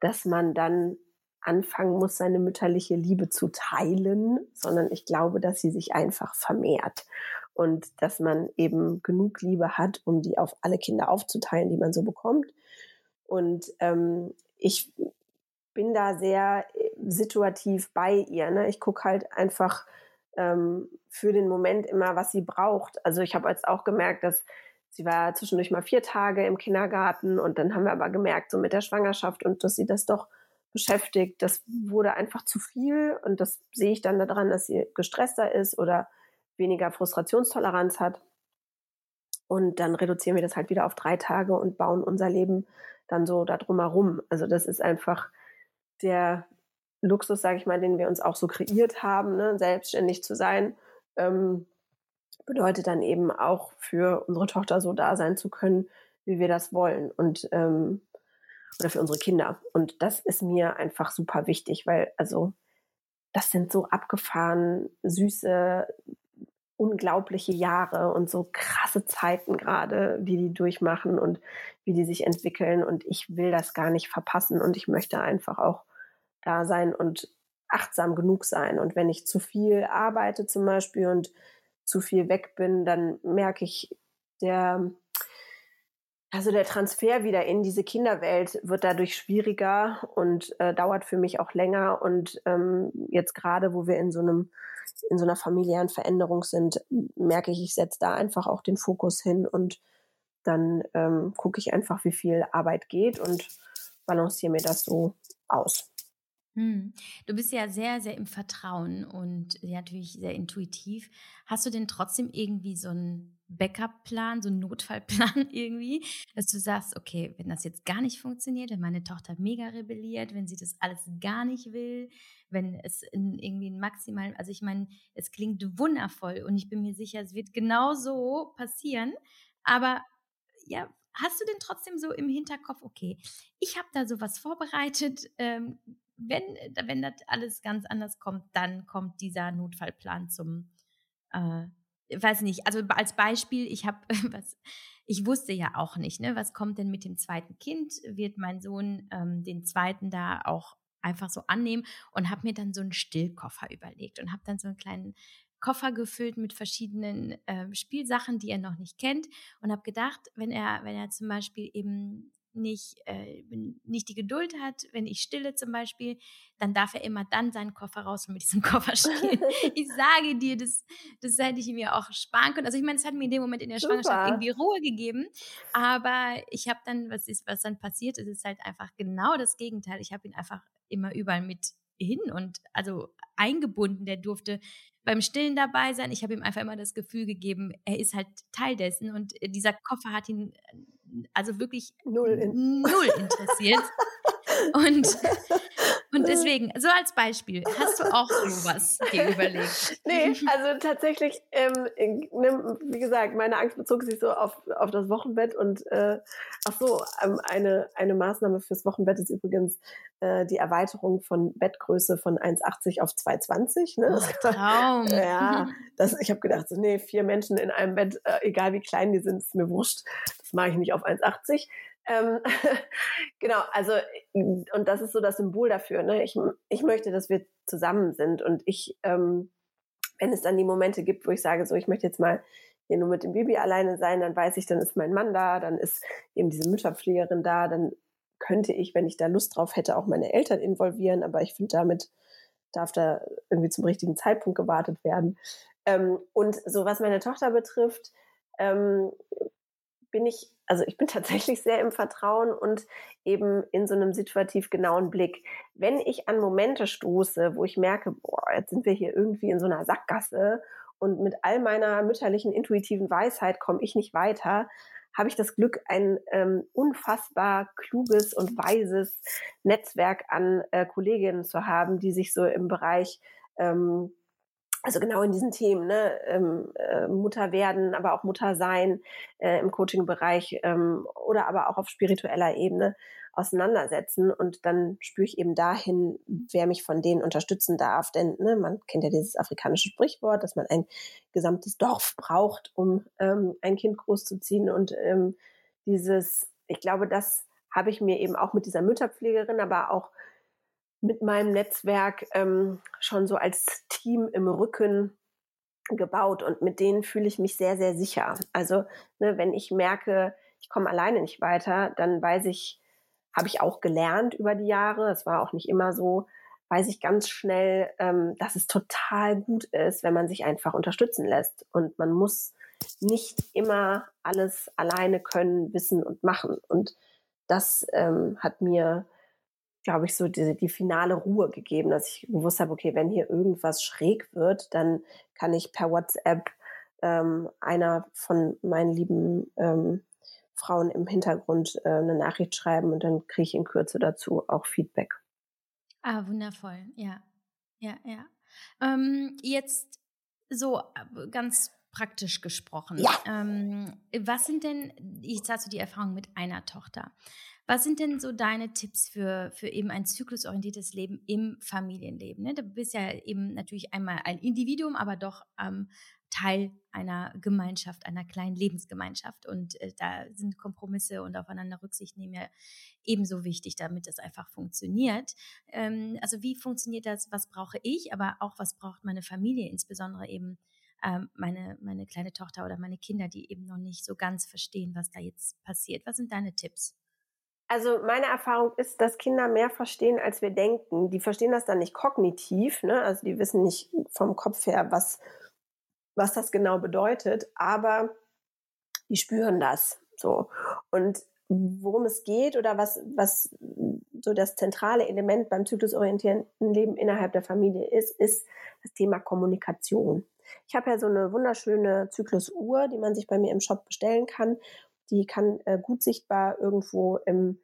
dass man dann anfangen muss, seine mütterliche Liebe zu teilen, sondern ich glaube, dass sie sich einfach vermehrt und dass man eben genug Liebe hat, um die auf alle Kinder aufzuteilen, die man so bekommt. Und ähm, ich bin da sehr äh, situativ bei ihr. Ne? Ich gucke halt einfach, ähm, für den Moment immer, was sie braucht. Also ich habe jetzt auch gemerkt, dass sie war zwischendurch mal vier Tage im Kindergarten und dann haben wir aber gemerkt, so mit der Schwangerschaft und dass sie das doch beschäftigt, das wurde einfach zu viel und das sehe ich dann daran, dass sie gestresster ist oder weniger Frustrationstoleranz hat. Und dann reduzieren wir das halt wieder auf drei Tage und bauen unser Leben dann so da drumherum. Also das ist einfach der Luxus, sage ich mal, den wir uns auch so kreiert haben, ne? selbstständig zu sein, ähm, bedeutet dann eben auch für unsere Tochter so da sein zu können, wie wir das wollen und ähm, oder für unsere Kinder. Und das ist mir einfach super wichtig, weil also das sind so abgefahren, süße, unglaubliche Jahre und so krasse Zeiten gerade, die die durchmachen und wie die sich entwickeln. Und ich will das gar nicht verpassen und ich möchte einfach auch da sein und achtsam genug sein. Und wenn ich zu viel arbeite zum Beispiel und zu viel weg bin, dann merke ich, der, also der Transfer wieder in diese Kinderwelt wird dadurch schwieriger und äh, dauert für mich auch länger. Und ähm, jetzt gerade, wo wir in so einem in so einer familiären Veränderung sind, merke ich, ich setze da einfach auch den Fokus hin und dann ähm, gucke ich einfach, wie viel Arbeit geht und balanciere mir das so aus. Hm. Du bist ja sehr, sehr im Vertrauen und ja, natürlich sehr intuitiv. Hast du denn trotzdem irgendwie so einen Backup-Plan, so einen Notfallplan irgendwie, dass du sagst, okay, wenn das jetzt gar nicht funktioniert, wenn meine Tochter mega rebelliert, wenn sie das alles gar nicht will, wenn es in irgendwie ein maximal, also ich meine, es klingt wundervoll und ich bin mir sicher, es wird genau so passieren, aber ja, hast du denn trotzdem so im Hinterkopf, okay, ich habe da sowas vorbereitet, ähm, wenn, wenn das alles ganz anders kommt, dann kommt dieser Notfallplan zum, äh, weiß nicht, also als Beispiel, ich habe was, ich wusste ja auch nicht, ne, was kommt denn mit dem zweiten Kind? Wird mein Sohn ähm, den zweiten da auch einfach so annehmen und habe mir dann so einen Stillkoffer überlegt und habe dann so einen kleinen Koffer gefüllt mit verschiedenen äh, Spielsachen, die er noch nicht kennt und habe gedacht, wenn er, wenn er zum Beispiel eben nicht, äh, nicht die Geduld hat, wenn ich stille zum Beispiel, dann darf er immer dann seinen Koffer raus und mit diesem Koffer spielen. ich sage dir, das, das hätte ich mir auch sparen können. Also ich meine, es hat mir in dem Moment in der Super. Schwangerschaft irgendwie Ruhe gegeben, aber ich habe dann, was ist, was dann passiert ist, ist halt einfach genau das Gegenteil. Ich habe ihn einfach immer überall mit hin und also eingebunden. Der durfte beim Stillen dabei sein. Ich habe ihm einfach immer das Gefühl gegeben, er ist halt Teil dessen und dieser Koffer hat ihn also wirklich null, in null interessiert. und Und deswegen, so als Beispiel, hast du auch sowas dir überlegt? Nee, also tatsächlich, ähm, ne, wie gesagt, meine Angst bezog sich so auf, auf das Wochenbett und äh, ach so, ähm, eine, eine Maßnahme fürs Wochenbett ist übrigens äh, die Erweiterung von Bettgröße von 1,80 auf 2,20. Ne? Oh, Traum. ja, das, ich habe gedacht, so, nee, vier Menschen in einem Bett, äh, egal wie klein die sind, ist mir wurscht. Das mache ich nicht auf 1,80. Ähm, genau, also und das ist so das Symbol dafür. Ne? Ich, ich möchte, dass wir zusammen sind und ich, ähm, wenn es dann die Momente gibt, wo ich sage, so ich möchte jetzt mal hier nur mit dem Baby alleine sein, dann weiß ich, dann ist mein Mann da, dann ist eben diese Mütterpflegerin da, dann könnte ich, wenn ich da Lust drauf hätte, auch meine Eltern involvieren, aber ich finde, damit darf da irgendwie zum richtigen Zeitpunkt gewartet werden. Ähm, und so was meine Tochter betrifft, ähm, bin ich, also ich bin tatsächlich sehr im Vertrauen und eben in so einem situativ genauen Blick. Wenn ich an Momente stoße, wo ich merke, boah, jetzt sind wir hier irgendwie in so einer Sackgasse und mit all meiner mütterlichen intuitiven Weisheit komme ich nicht weiter, habe ich das Glück, ein ähm, unfassbar kluges und weises Netzwerk an äh, Kolleginnen zu haben, die sich so im Bereich ähm, also genau in diesen Themen, ne, ähm, äh, Mutter werden, aber auch Mutter sein äh, im Coaching-Bereich ähm, oder aber auch auf spiritueller Ebene auseinandersetzen und dann spüre ich eben dahin, wer mich von denen unterstützen darf. Denn ne, man kennt ja dieses afrikanische Sprichwort, dass man ein gesamtes Dorf braucht, um ähm, ein Kind großzuziehen und ähm, dieses, ich glaube, das habe ich mir eben auch mit dieser Mütterpflegerin, aber auch mit meinem Netzwerk ähm, schon so als Team im Rücken gebaut und mit denen fühle ich mich sehr, sehr sicher. Also ne, wenn ich merke, ich komme alleine nicht weiter, dann weiß ich, habe ich auch gelernt über die Jahre, es war auch nicht immer so, weiß ich ganz schnell, ähm, dass es total gut ist, wenn man sich einfach unterstützen lässt. Und man muss nicht immer alles alleine können, wissen und machen. Und das ähm, hat mir glaube ich, so die, die finale Ruhe gegeben, dass ich gewusst habe, okay, wenn hier irgendwas schräg wird, dann kann ich per WhatsApp ähm, einer von meinen lieben ähm, Frauen im Hintergrund äh, eine Nachricht schreiben und dann kriege ich in Kürze dazu auch Feedback. Ah, wundervoll, ja. Ja, ja. Ähm, jetzt so äh, ganz praktisch gesprochen. Ja. Ähm, was sind denn, jetzt hast du die Erfahrung mit einer Tochter. Was sind denn so deine Tipps für, für eben ein zyklusorientiertes Leben im Familienleben? Ne? Du bist ja eben natürlich einmal ein Individuum, aber doch ähm, Teil einer Gemeinschaft, einer kleinen Lebensgemeinschaft. Und äh, da sind Kompromisse und aufeinander Rücksicht nehmen ja ebenso wichtig, damit das einfach funktioniert. Ähm, also wie funktioniert das? Was brauche ich? Aber auch was braucht meine Familie, insbesondere eben ähm, meine, meine kleine Tochter oder meine Kinder, die eben noch nicht so ganz verstehen, was da jetzt passiert. Was sind deine Tipps? Also meine Erfahrung ist, dass Kinder mehr verstehen, als wir denken. Die verstehen das dann nicht kognitiv, ne? also die wissen nicht vom Kopf her, was, was das genau bedeutet, aber die spüren das so. Und worum es geht oder was, was so das zentrale Element beim zyklusorientierten Leben innerhalb der Familie ist, ist das Thema Kommunikation. Ich habe ja so eine wunderschöne Zyklusuhr, die man sich bei mir im Shop bestellen kann die kann äh, gut sichtbar irgendwo im,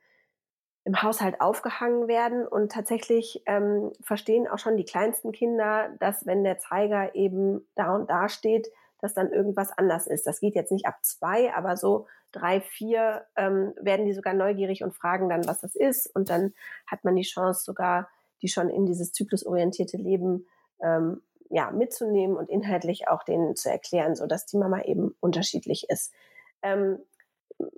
im Haushalt aufgehangen werden. Und tatsächlich ähm, verstehen auch schon die kleinsten Kinder, dass wenn der Zeiger eben da und da steht, dass dann irgendwas anders ist. Das geht jetzt nicht ab zwei, aber so drei, vier ähm, werden die sogar neugierig und fragen dann, was das ist. Und dann hat man die Chance sogar, die schon in dieses zyklusorientierte Leben ähm, ja, mitzunehmen und inhaltlich auch denen zu erklären, so dass die Mama eben unterschiedlich ist. Ähm,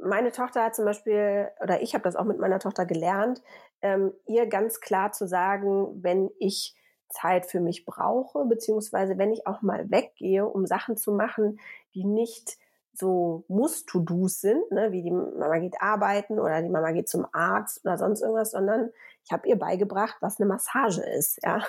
meine Tochter hat zum Beispiel, oder ich habe das auch mit meiner Tochter gelernt, ähm, ihr ganz klar zu sagen, wenn ich Zeit für mich brauche, beziehungsweise wenn ich auch mal weggehe, um Sachen zu machen, die nicht so Muss-To-Dos sind, ne, wie die Mama geht arbeiten oder die Mama geht zum Arzt oder sonst irgendwas, sondern ich habe ihr beigebracht, was eine Massage ist. Ja,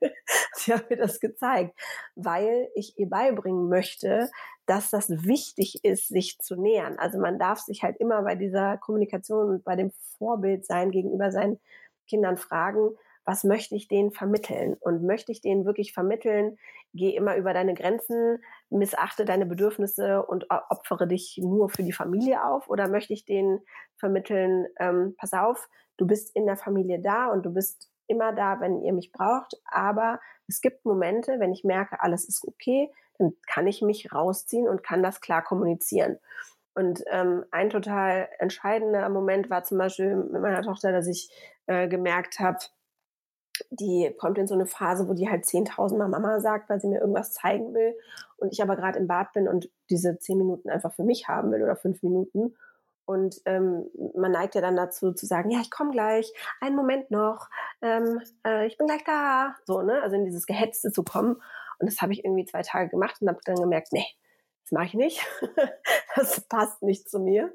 sie hat mir das gezeigt, weil ich ihr beibringen möchte, dass das wichtig ist, sich zu nähern. Also man darf sich halt immer bei dieser Kommunikation und bei dem Vorbild sein gegenüber seinen Kindern fragen, was möchte ich denen vermitteln? Und möchte ich denen wirklich vermitteln, geh immer über deine Grenzen, missachte deine Bedürfnisse und opfere dich nur für die Familie auf? Oder möchte ich denen vermitteln, ähm, pass auf, du bist in der Familie da und du bist immer da, wenn ihr mich braucht, aber es gibt Momente, wenn ich merke, alles ist okay, dann kann ich mich rausziehen und kann das klar kommunizieren. Und ähm, ein total entscheidender Moment war zum Beispiel mit meiner Tochter, dass ich äh, gemerkt habe, die kommt in so eine Phase, wo die halt 10.000 Mal Mama sagt, weil sie mir irgendwas zeigen will und ich aber gerade im Bad bin und diese zehn Minuten einfach für mich haben will oder fünf Minuten. Und ähm, man neigt ja dann dazu zu sagen, ja, ich komme gleich, einen Moment noch, ähm, äh, ich bin gleich da. So, ne? Also in dieses Gehetzte zu kommen. Und das habe ich irgendwie zwei Tage gemacht und habe dann gemerkt, nee, das mache ich nicht. das passt nicht zu mir.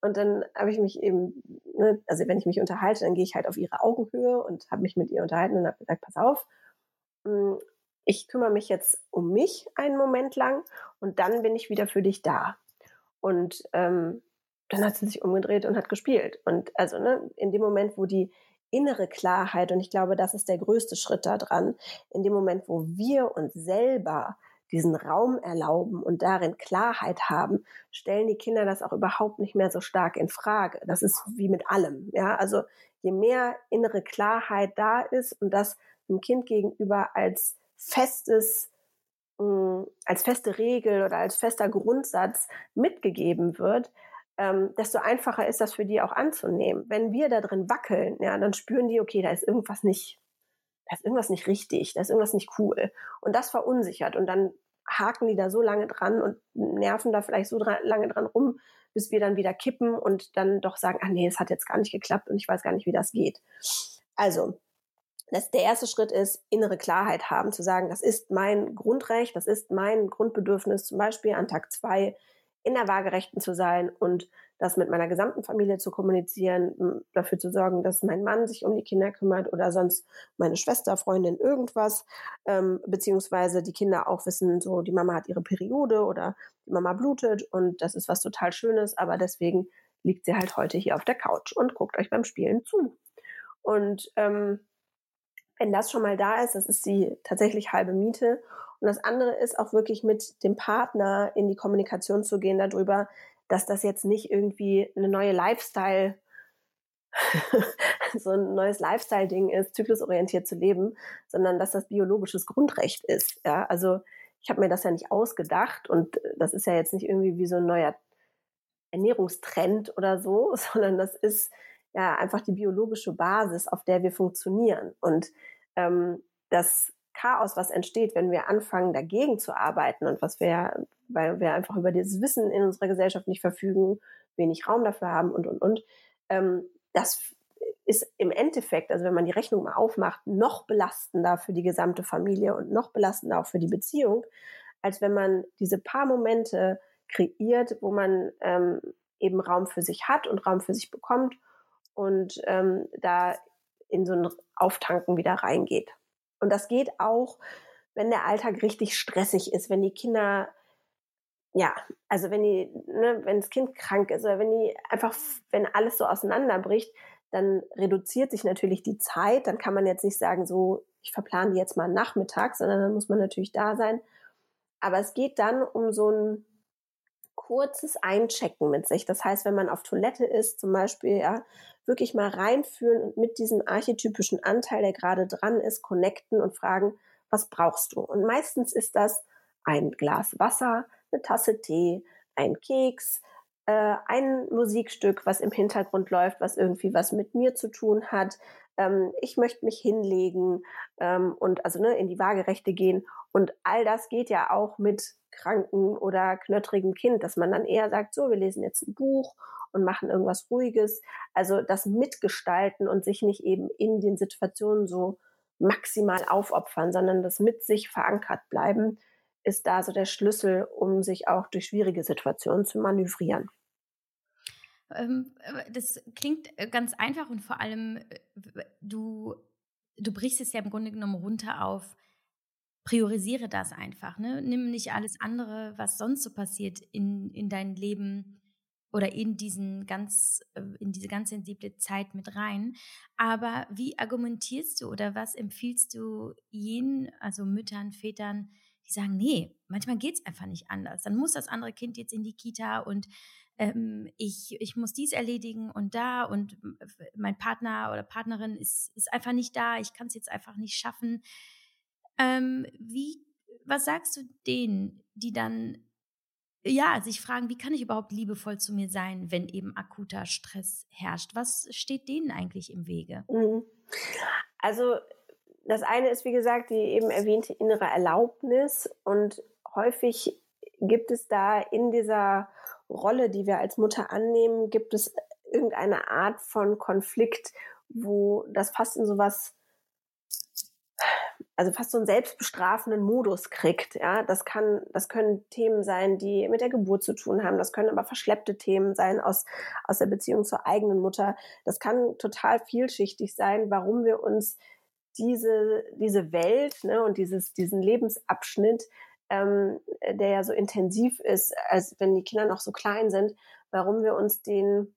Und dann habe ich mich eben, ne, also wenn ich mich unterhalte, dann gehe ich halt auf ihre Augenhöhe und habe mich mit ihr unterhalten und habe gesagt, pass auf, hm, ich kümmere mich jetzt um mich einen Moment lang und dann bin ich wieder für dich da. Und ähm, dann hat sie sich umgedreht und hat gespielt. Und also ne, in dem Moment, wo die innere Klarheit, und ich glaube, das ist der größte Schritt daran, in dem Moment, wo wir uns selber diesen Raum erlauben und darin Klarheit haben, stellen die Kinder das auch überhaupt nicht mehr so stark in Frage. Das ist wie mit allem. Ja, also je mehr innere Klarheit da ist und das dem Kind gegenüber als festes mm, als feste Regel oder als fester Grundsatz mitgegeben wird, ähm, desto einfacher ist das für die auch anzunehmen. Wenn wir da drin wackeln, ja, dann spüren die, okay, da ist irgendwas nicht, da ist irgendwas nicht richtig, da ist irgendwas nicht cool. Und das verunsichert. Und dann haken die da so lange dran und nerven da vielleicht so dran, lange dran rum, bis wir dann wieder kippen und dann doch sagen, ah nee, es hat jetzt gar nicht geklappt und ich weiß gar nicht, wie das geht. Also, das, der erste Schritt ist, innere Klarheit haben, zu sagen, das ist mein Grundrecht, das ist mein Grundbedürfnis, zum Beispiel an Tag zwei in der Waagerechten zu sein und das mit meiner gesamten Familie zu kommunizieren, dafür zu sorgen, dass mein Mann sich um die Kinder kümmert oder sonst meine Schwester, Freundin, irgendwas, ähm, beziehungsweise die Kinder auch wissen, so die Mama hat ihre Periode oder die Mama blutet und das ist was total Schönes, aber deswegen liegt sie halt heute hier auf der Couch und guckt euch beim Spielen zu. Und ähm, wenn das schon mal da ist, das ist die tatsächlich halbe Miete. Und das andere ist auch wirklich mit dem Partner in die Kommunikation zu gehen darüber, dass das jetzt nicht irgendwie eine neue Lifestyle, so ein neues Lifestyle-Ding ist, zyklusorientiert zu leben, sondern dass das biologisches Grundrecht ist. Ja, also ich habe mir das ja nicht ausgedacht und das ist ja jetzt nicht irgendwie wie so ein neuer Ernährungstrend oder so, sondern das ist ja einfach die biologische Basis, auf der wir funktionieren. Und ähm, das Chaos, was entsteht, wenn wir anfangen, dagegen zu arbeiten und was wir, weil wir einfach über dieses Wissen in unserer Gesellschaft nicht verfügen, wenig Raum dafür haben und, und, und, ähm, das ist im Endeffekt, also wenn man die Rechnung mal aufmacht, noch belastender für die gesamte Familie und noch belastender auch für die Beziehung, als wenn man diese paar Momente kreiert, wo man ähm, eben Raum für sich hat und Raum für sich bekommt und ähm, da in so ein Auftanken wieder reingeht. Und das geht auch, wenn der Alltag richtig stressig ist, wenn die Kinder, ja, also wenn die, ne, wenn das Kind krank ist oder wenn die einfach, wenn alles so auseinanderbricht, dann reduziert sich natürlich die Zeit. Dann kann man jetzt nicht sagen, so, ich verplane jetzt mal nachmittags, sondern dann muss man natürlich da sein. Aber es geht dann um so ein kurzes Einchecken mit sich. Das heißt, wenn man auf Toilette ist, zum Beispiel, ja, wirklich mal reinfühlen und mit diesem archetypischen Anteil, der gerade dran ist, connecten und fragen, was brauchst du? Und meistens ist das ein Glas Wasser, eine Tasse Tee, ein Keks, äh, ein Musikstück, was im Hintergrund läuft, was irgendwie was mit mir zu tun hat. Ähm, ich möchte mich hinlegen ähm, und also ne, in die Waagerechte gehen. Und all das geht ja auch mit kranken oder knöttrigen Kind, dass man dann eher sagt, so, wir lesen jetzt ein Buch und machen irgendwas Ruhiges. Also das Mitgestalten und sich nicht eben in den Situationen so maximal aufopfern, sondern das mit sich verankert bleiben, ist da so der Schlüssel, um sich auch durch schwierige Situationen zu manövrieren. Ähm, das klingt äh, ganz einfach und vor allem, äh, du, du brichst es ja im Grunde genommen runter auf, priorisiere das einfach. Ne? Nimm nicht alles andere, was sonst so passiert, in, in dein Leben oder in diesen ganz, äh, in diese ganz sensible Zeit mit rein. Aber wie argumentierst du oder was empfiehlst du jenen, also Müttern, Vätern, die sagen, nee, manchmal geht's einfach nicht anders. Dann muss das andere Kind jetzt in die Kita und ähm, ich, ich muss dies erledigen und da und mein Partner oder Partnerin ist, ist einfach nicht da, ich kann es jetzt einfach nicht schaffen. Ähm, wie, was sagst du denen, die dann ja, sich fragen, wie kann ich überhaupt liebevoll zu mir sein, wenn eben akuter Stress herrscht? Was steht denen eigentlich im Wege? Mhm. Also das eine ist, wie gesagt, die eben erwähnte innere Erlaubnis und häufig gibt es da in dieser Rolle, die wir als Mutter annehmen, gibt es irgendeine Art von Konflikt, wo das fast in sowas also fast so einen selbstbestrafenden Modus kriegt. Ja, das kann, das können Themen sein, die mit der Geburt zu tun haben. Das können aber verschleppte Themen sein aus, aus der Beziehung zur eigenen Mutter. Das kann total vielschichtig sein, warum wir uns diese, diese Welt ne, und dieses, diesen Lebensabschnitt, ähm, der ja so intensiv ist, als wenn die Kinder noch so klein sind, warum wir uns den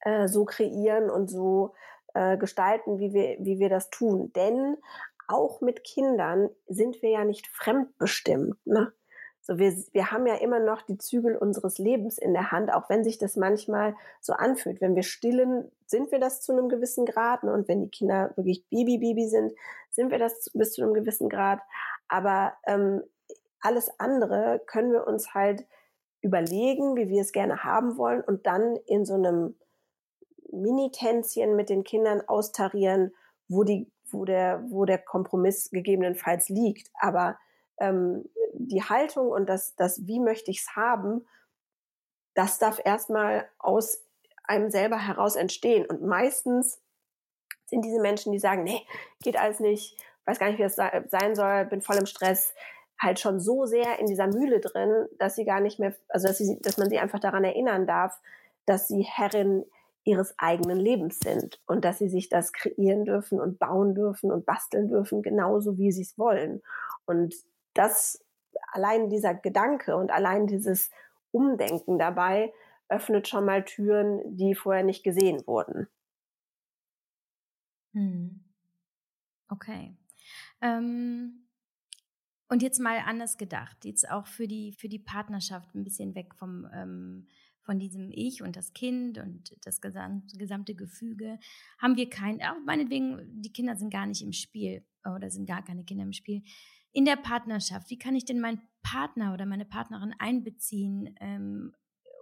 äh, so kreieren und so äh, gestalten, wie wir, wie wir das tun. Denn auch mit Kindern sind wir ja nicht fremdbestimmt. Ne? So, wir, wir haben ja immer noch die Zügel unseres Lebens in der Hand, auch wenn sich das manchmal so anfühlt. Wenn wir stillen, sind wir das zu einem gewissen Grad. Ne? Und wenn die Kinder wirklich Baby-Baby sind, sind wir das bis zu einem gewissen Grad. Aber ähm, alles andere können wir uns halt überlegen, wie wir es gerne haben wollen und dann in so einem Mini-Tänzchen mit den Kindern austarieren, wo die wo der, wo der Kompromiss gegebenenfalls liegt. Aber ähm, die Haltung und das, das, wie möchte ich es haben, das darf erstmal aus einem selber heraus entstehen. Und meistens sind diese Menschen, die sagen, nee, geht alles nicht, weiß gar nicht, wie das sein soll, bin voll im Stress, halt schon so sehr in dieser Mühle drin, dass sie gar nicht mehr, also dass, sie, dass man sie einfach daran erinnern darf, dass sie Herrin ihres eigenen Lebens sind und dass sie sich das kreieren dürfen und bauen dürfen und basteln dürfen, genauso wie sie es wollen. Und das allein dieser Gedanke und allein dieses Umdenken dabei öffnet schon mal Türen, die vorher nicht gesehen wurden. Hm. Okay. Ähm, und jetzt mal anders gedacht, jetzt auch für die, für die Partnerschaft ein bisschen weg vom ähm, von diesem Ich und das Kind und das gesamte, Gefüge, haben wir kein, auch meinetwegen, die Kinder sind gar nicht im Spiel oder sind gar keine Kinder im Spiel. In der Partnerschaft, wie kann ich denn meinen Partner oder meine Partnerin einbeziehen ähm,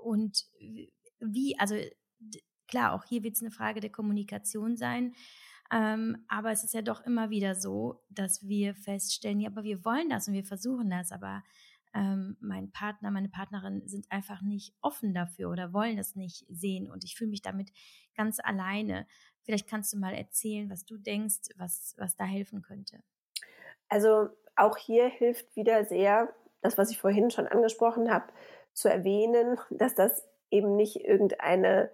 und wie, also klar, auch hier wird es eine Frage der Kommunikation sein, ähm, aber es ist ja doch immer wieder so, dass wir feststellen, ja, aber wir wollen das und wir versuchen das, aber ähm, mein Partner, meine Partnerin sind einfach nicht offen dafür oder wollen das nicht sehen und ich fühle mich damit ganz alleine. Vielleicht kannst du mal erzählen, was du denkst, was, was da helfen könnte. Also auch hier hilft wieder sehr, das, was ich vorhin schon angesprochen habe, zu erwähnen, dass das eben nicht irgendeine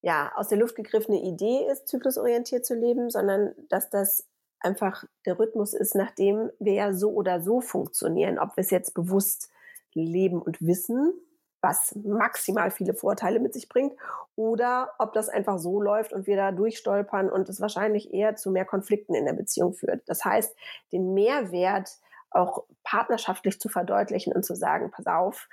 ja, aus der Luft gegriffene Idee ist, zyklusorientiert zu leben, sondern dass das einfach der Rhythmus ist, nachdem wir ja so oder so funktionieren, ob wir es jetzt bewusst leben und wissen, was maximal viele Vorteile mit sich bringt, oder ob das einfach so läuft und wir da durchstolpern und es wahrscheinlich eher zu mehr Konflikten in der Beziehung führt. Das heißt, den Mehrwert auch partnerschaftlich zu verdeutlichen und zu sagen, pass auf,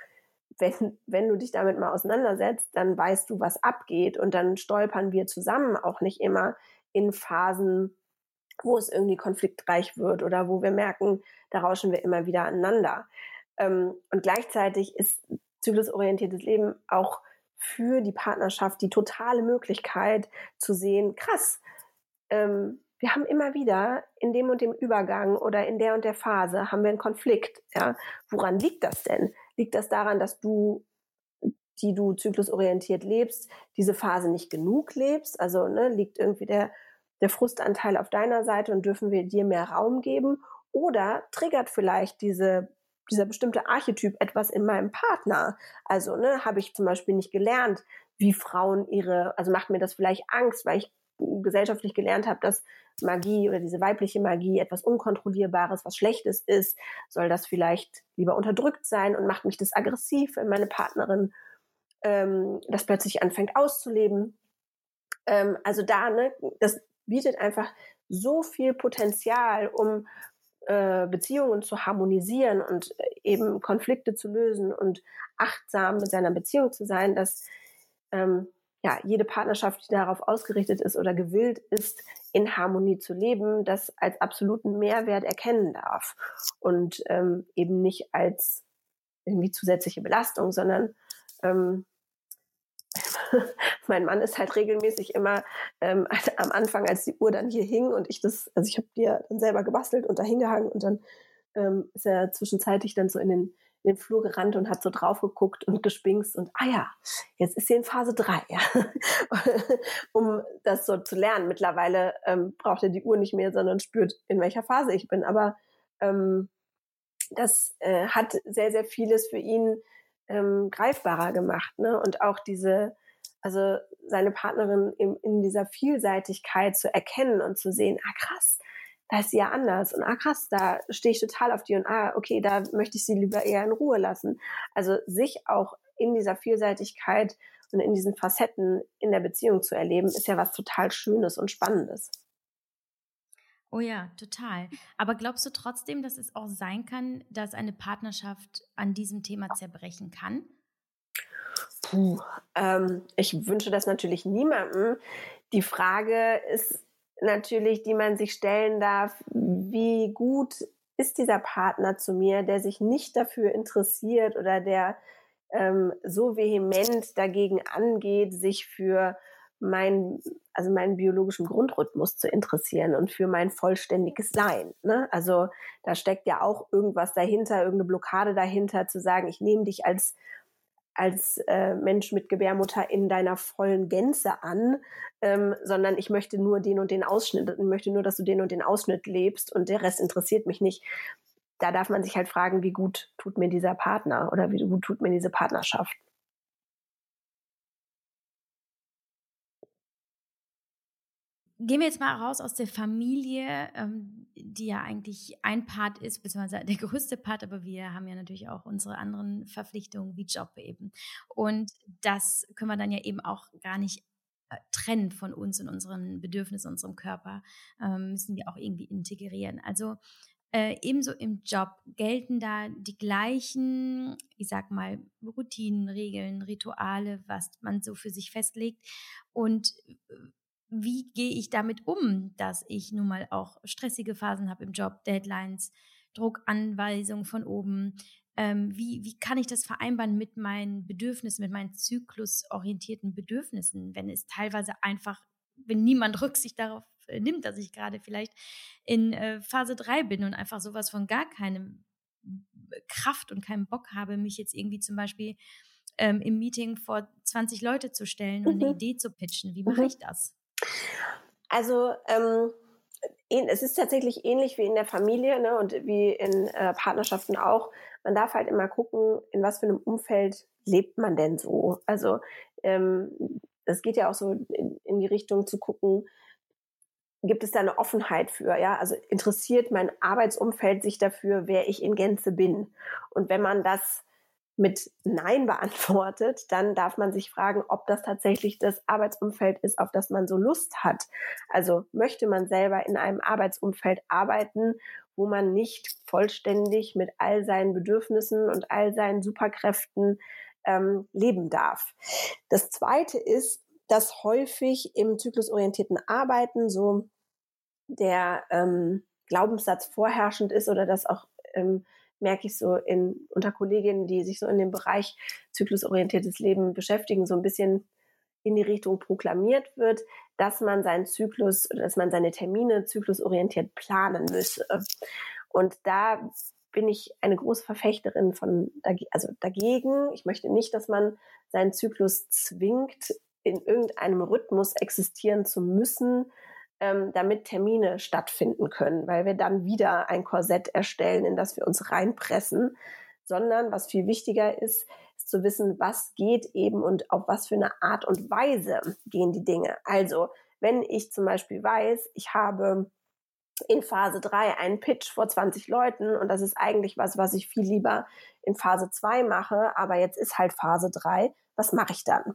wenn, wenn du dich damit mal auseinandersetzt, dann weißt du, was abgeht und dann stolpern wir zusammen auch nicht immer in Phasen, wo es irgendwie konfliktreich wird oder wo wir merken, da rauschen wir immer wieder aneinander. Ähm, und gleichzeitig ist zyklusorientiertes Leben auch für die Partnerschaft die totale Möglichkeit zu sehen, krass, ähm, wir haben immer wieder in dem und dem Übergang oder in der und der Phase haben wir einen Konflikt. Ja? Woran liegt das denn? Liegt das daran, dass du die du zyklusorientiert lebst, diese Phase nicht genug lebst? Also ne, liegt irgendwie der der Frustanteil auf deiner Seite und dürfen wir dir mehr Raum geben? Oder triggert vielleicht diese, dieser bestimmte Archetyp etwas in meinem Partner? Also, ne, habe ich zum Beispiel nicht gelernt, wie Frauen ihre, also macht mir das vielleicht Angst, weil ich gesellschaftlich gelernt habe, dass Magie oder diese weibliche Magie etwas Unkontrollierbares, was Schlechtes ist, soll das vielleicht lieber unterdrückt sein und macht mich das aggressiv, wenn meine Partnerin ähm, das plötzlich anfängt auszuleben. Ähm, also da, ne, das bietet einfach so viel Potenzial, um äh, Beziehungen zu harmonisieren und eben Konflikte zu lösen und achtsam mit seiner Beziehung zu sein, dass ähm, ja, jede Partnerschaft, die darauf ausgerichtet ist oder gewillt ist, in Harmonie zu leben, das als absoluten Mehrwert erkennen darf und ähm, eben nicht als irgendwie zusätzliche Belastung, sondern ähm, mein Mann ist halt regelmäßig immer ähm, am Anfang, als die Uhr dann hier hing und ich das, also ich habe dir dann selber gebastelt und da hingehangen und dann ähm, ist er zwischenzeitlich dann so in den in den Flur gerannt und hat so drauf geguckt und gespinkst und ah ja, jetzt ist sie in Phase 3, ja. um das so zu lernen. Mittlerweile ähm, braucht er die Uhr nicht mehr, sondern spürt, in welcher Phase ich bin. Aber ähm, das äh, hat sehr, sehr vieles für ihn ähm, greifbarer gemacht. Ne? Und auch diese, also seine Partnerin in, in dieser Vielseitigkeit zu erkennen und zu sehen, ah krass, da ist sie ja anders und ah krass, da stehe ich total auf die und ah, okay, da möchte ich sie lieber eher in Ruhe lassen. Also sich auch in dieser Vielseitigkeit und in diesen Facetten in der Beziehung zu erleben, ist ja was total Schönes und Spannendes. Oh ja, total. Aber glaubst du trotzdem, dass es auch sein kann, dass eine Partnerschaft an diesem Thema zerbrechen kann? Puh, ähm, ich wünsche das natürlich niemandem. Die Frage ist natürlich, die man sich stellen darf, wie gut ist dieser Partner zu mir, der sich nicht dafür interessiert oder der ähm, so vehement dagegen angeht, sich für mein, also meinen biologischen Grundrhythmus zu interessieren und für mein vollständiges Sein. Ne? Also da steckt ja auch irgendwas dahinter, irgendeine Blockade dahinter, zu sagen, ich nehme dich als als äh, Mensch mit Gebärmutter in deiner vollen Gänze an, ähm, sondern ich möchte nur den und den Ausschnitt, ich möchte nur, dass du den und den Ausschnitt lebst und der Rest interessiert mich nicht. Da darf man sich halt fragen, wie gut tut mir dieser Partner oder wie gut tut mir diese Partnerschaft. Gehen wir jetzt mal raus aus der Familie, ähm, die ja eigentlich ein Part ist, beziehungsweise der größte Part, aber wir haben ja natürlich auch unsere anderen Verpflichtungen wie Job eben. Und das können wir dann ja eben auch gar nicht äh, trennen von uns und unseren Bedürfnissen, unserem Körper, ähm, müssen wir auch irgendwie integrieren. Also äh, ebenso im Job gelten da die gleichen, ich sag mal, Routinen, Regeln, Rituale, was man so für sich festlegt. Und äh, wie gehe ich damit um, dass ich nun mal auch stressige Phasen habe im Job, Deadlines, Druckanweisungen von oben. Ähm, wie, wie kann ich das vereinbaren mit meinen Bedürfnissen, mit meinen zyklusorientierten Bedürfnissen, wenn es teilweise einfach, wenn niemand Rücksicht darauf äh, nimmt, dass ich gerade vielleicht in äh, Phase 3 bin und einfach sowas von gar keine Kraft und keinen Bock habe, mich jetzt irgendwie zum Beispiel ähm, im Meeting vor 20 Leute zu stellen und mhm. eine Idee zu pitchen. Wie mache mhm. ich das? Also ähm, es ist tatsächlich ähnlich wie in der Familie ne, und wie in äh, Partnerschaften auch. Man darf halt immer gucken, in was für einem Umfeld lebt man denn so. Also ähm, das geht ja auch so in, in die Richtung zu gucken, gibt es da eine Offenheit für? Ja, also interessiert mein Arbeitsumfeld sich dafür, wer ich in Gänze bin? Und wenn man das mit Nein beantwortet, dann darf man sich fragen, ob das tatsächlich das Arbeitsumfeld ist, auf das man so Lust hat. Also möchte man selber in einem Arbeitsumfeld arbeiten, wo man nicht vollständig mit all seinen Bedürfnissen und all seinen Superkräften ähm, leben darf. Das Zweite ist, dass häufig im zyklusorientierten Arbeiten so der ähm, Glaubenssatz vorherrschend ist oder dass auch ähm, merke ich so in, unter Kolleginnen, die sich so in dem Bereich zyklusorientiertes Leben beschäftigen, so ein bisschen in die Richtung proklamiert wird, dass man seinen Zyklus, dass man seine Termine zyklusorientiert planen müsse. Und da bin ich eine große Verfechterin von, also dagegen. Ich möchte nicht, dass man seinen Zyklus zwingt, in irgendeinem Rhythmus existieren zu müssen, ähm, damit Termine stattfinden können, weil wir dann wieder ein Korsett erstellen, in das wir uns reinpressen, sondern was viel wichtiger ist, ist zu wissen, was geht eben und auf was für eine Art und Weise gehen die Dinge. Also, wenn ich zum Beispiel weiß, ich habe in Phase 3 einen Pitch vor 20 Leuten und das ist eigentlich was, was ich viel lieber in Phase 2 mache, aber jetzt ist halt Phase 3, was mache ich dann?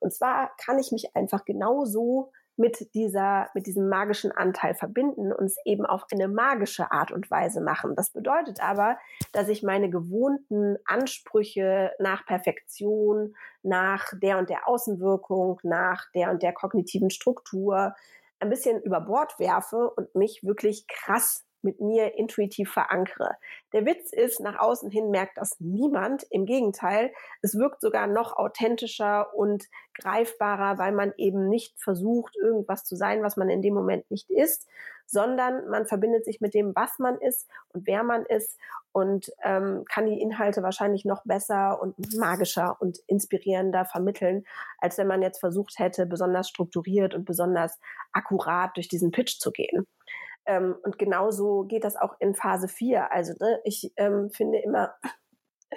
Und zwar kann ich mich einfach genauso mit dieser, mit diesem magischen Anteil verbinden und es eben auf eine magische Art und Weise machen. Das bedeutet aber, dass ich meine gewohnten Ansprüche nach Perfektion, nach der und der Außenwirkung, nach der und der kognitiven Struktur ein bisschen über Bord werfe und mich wirklich krass mit mir intuitiv verankere. Der Witz ist, nach außen hin merkt das niemand. Im Gegenteil, es wirkt sogar noch authentischer und greifbarer, weil man eben nicht versucht, irgendwas zu sein, was man in dem Moment nicht ist, sondern man verbindet sich mit dem, was man ist und wer man ist und ähm, kann die Inhalte wahrscheinlich noch besser und magischer und inspirierender vermitteln, als wenn man jetzt versucht hätte, besonders strukturiert und besonders akkurat durch diesen Pitch zu gehen. Ähm, und genauso geht das auch in Phase 4. Also ne, ich ähm, finde immer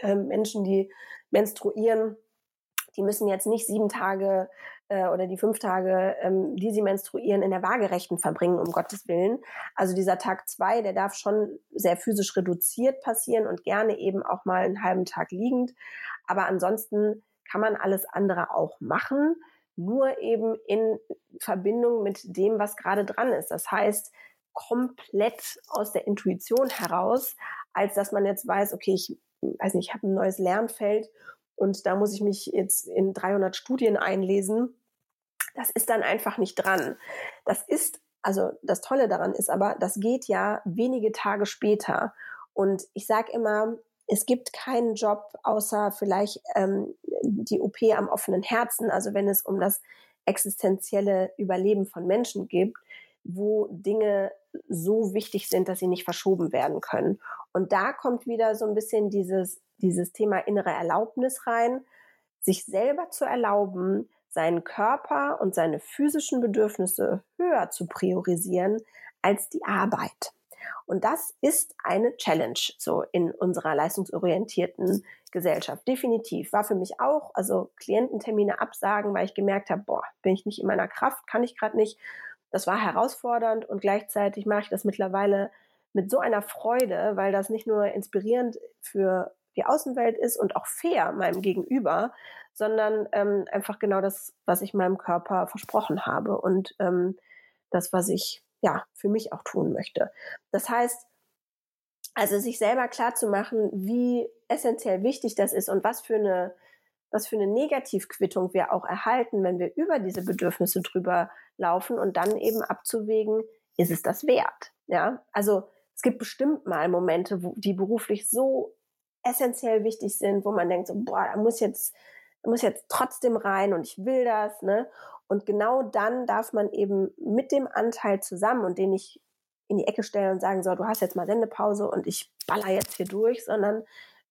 äh, Menschen, die menstruieren, die müssen jetzt nicht sieben Tage äh, oder die fünf Tage, ähm, die sie menstruieren, in der Waagerechten verbringen, um Gottes Willen. Also dieser Tag zwei, der darf schon sehr physisch reduziert passieren und gerne eben auch mal einen halben Tag liegend. Aber ansonsten kann man alles andere auch machen, nur eben in Verbindung mit dem, was gerade dran ist. Das heißt, komplett aus der Intuition heraus, als dass man jetzt weiß, okay, ich weiß nicht, ich habe ein neues Lernfeld und da muss ich mich jetzt in 300 Studien einlesen. Das ist dann einfach nicht dran. Das ist, also das Tolle daran ist aber, das geht ja wenige Tage später. Und ich sage immer, es gibt keinen Job außer vielleicht ähm, die OP am offenen Herzen, also wenn es um das existenzielle Überleben von Menschen geht, wo Dinge so wichtig sind, dass sie nicht verschoben werden können. Und da kommt wieder so ein bisschen dieses, dieses Thema innere Erlaubnis rein, sich selber zu erlauben, seinen Körper und seine physischen Bedürfnisse höher zu priorisieren als die Arbeit. Und das ist eine Challenge so in unserer leistungsorientierten Gesellschaft. Definitiv. War für mich auch, also Kliententermine absagen, weil ich gemerkt habe, boah, bin ich nicht in meiner Kraft, kann ich gerade nicht. Das war herausfordernd und gleichzeitig mache ich das mittlerweile mit so einer Freude, weil das nicht nur inspirierend für die Außenwelt ist und auch fair meinem Gegenüber, sondern ähm, einfach genau das, was ich meinem Körper versprochen habe und ähm, das, was ich ja für mich auch tun möchte. Das heißt, also sich selber klar zu machen, wie essentiell wichtig das ist und was für eine was für eine Negativquittung wir auch erhalten, wenn wir über diese Bedürfnisse drüber laufen und dann eben abzuwägen, ist es das wert? Ja, also es gibt bestimmt mal Momente, wo die beruflich so essentiell wichtig sind, wo man denkt, so, boah, da muss jetzt, da muss jetzt trotzdem rein und ich will das, ne? Und genau dann darf man eben mit dem Anteil zusammen und den ich in die Ecke stellen und sagen, so, du hast jetzt mal Sendepause und ich baller jetzt hier durch, sondern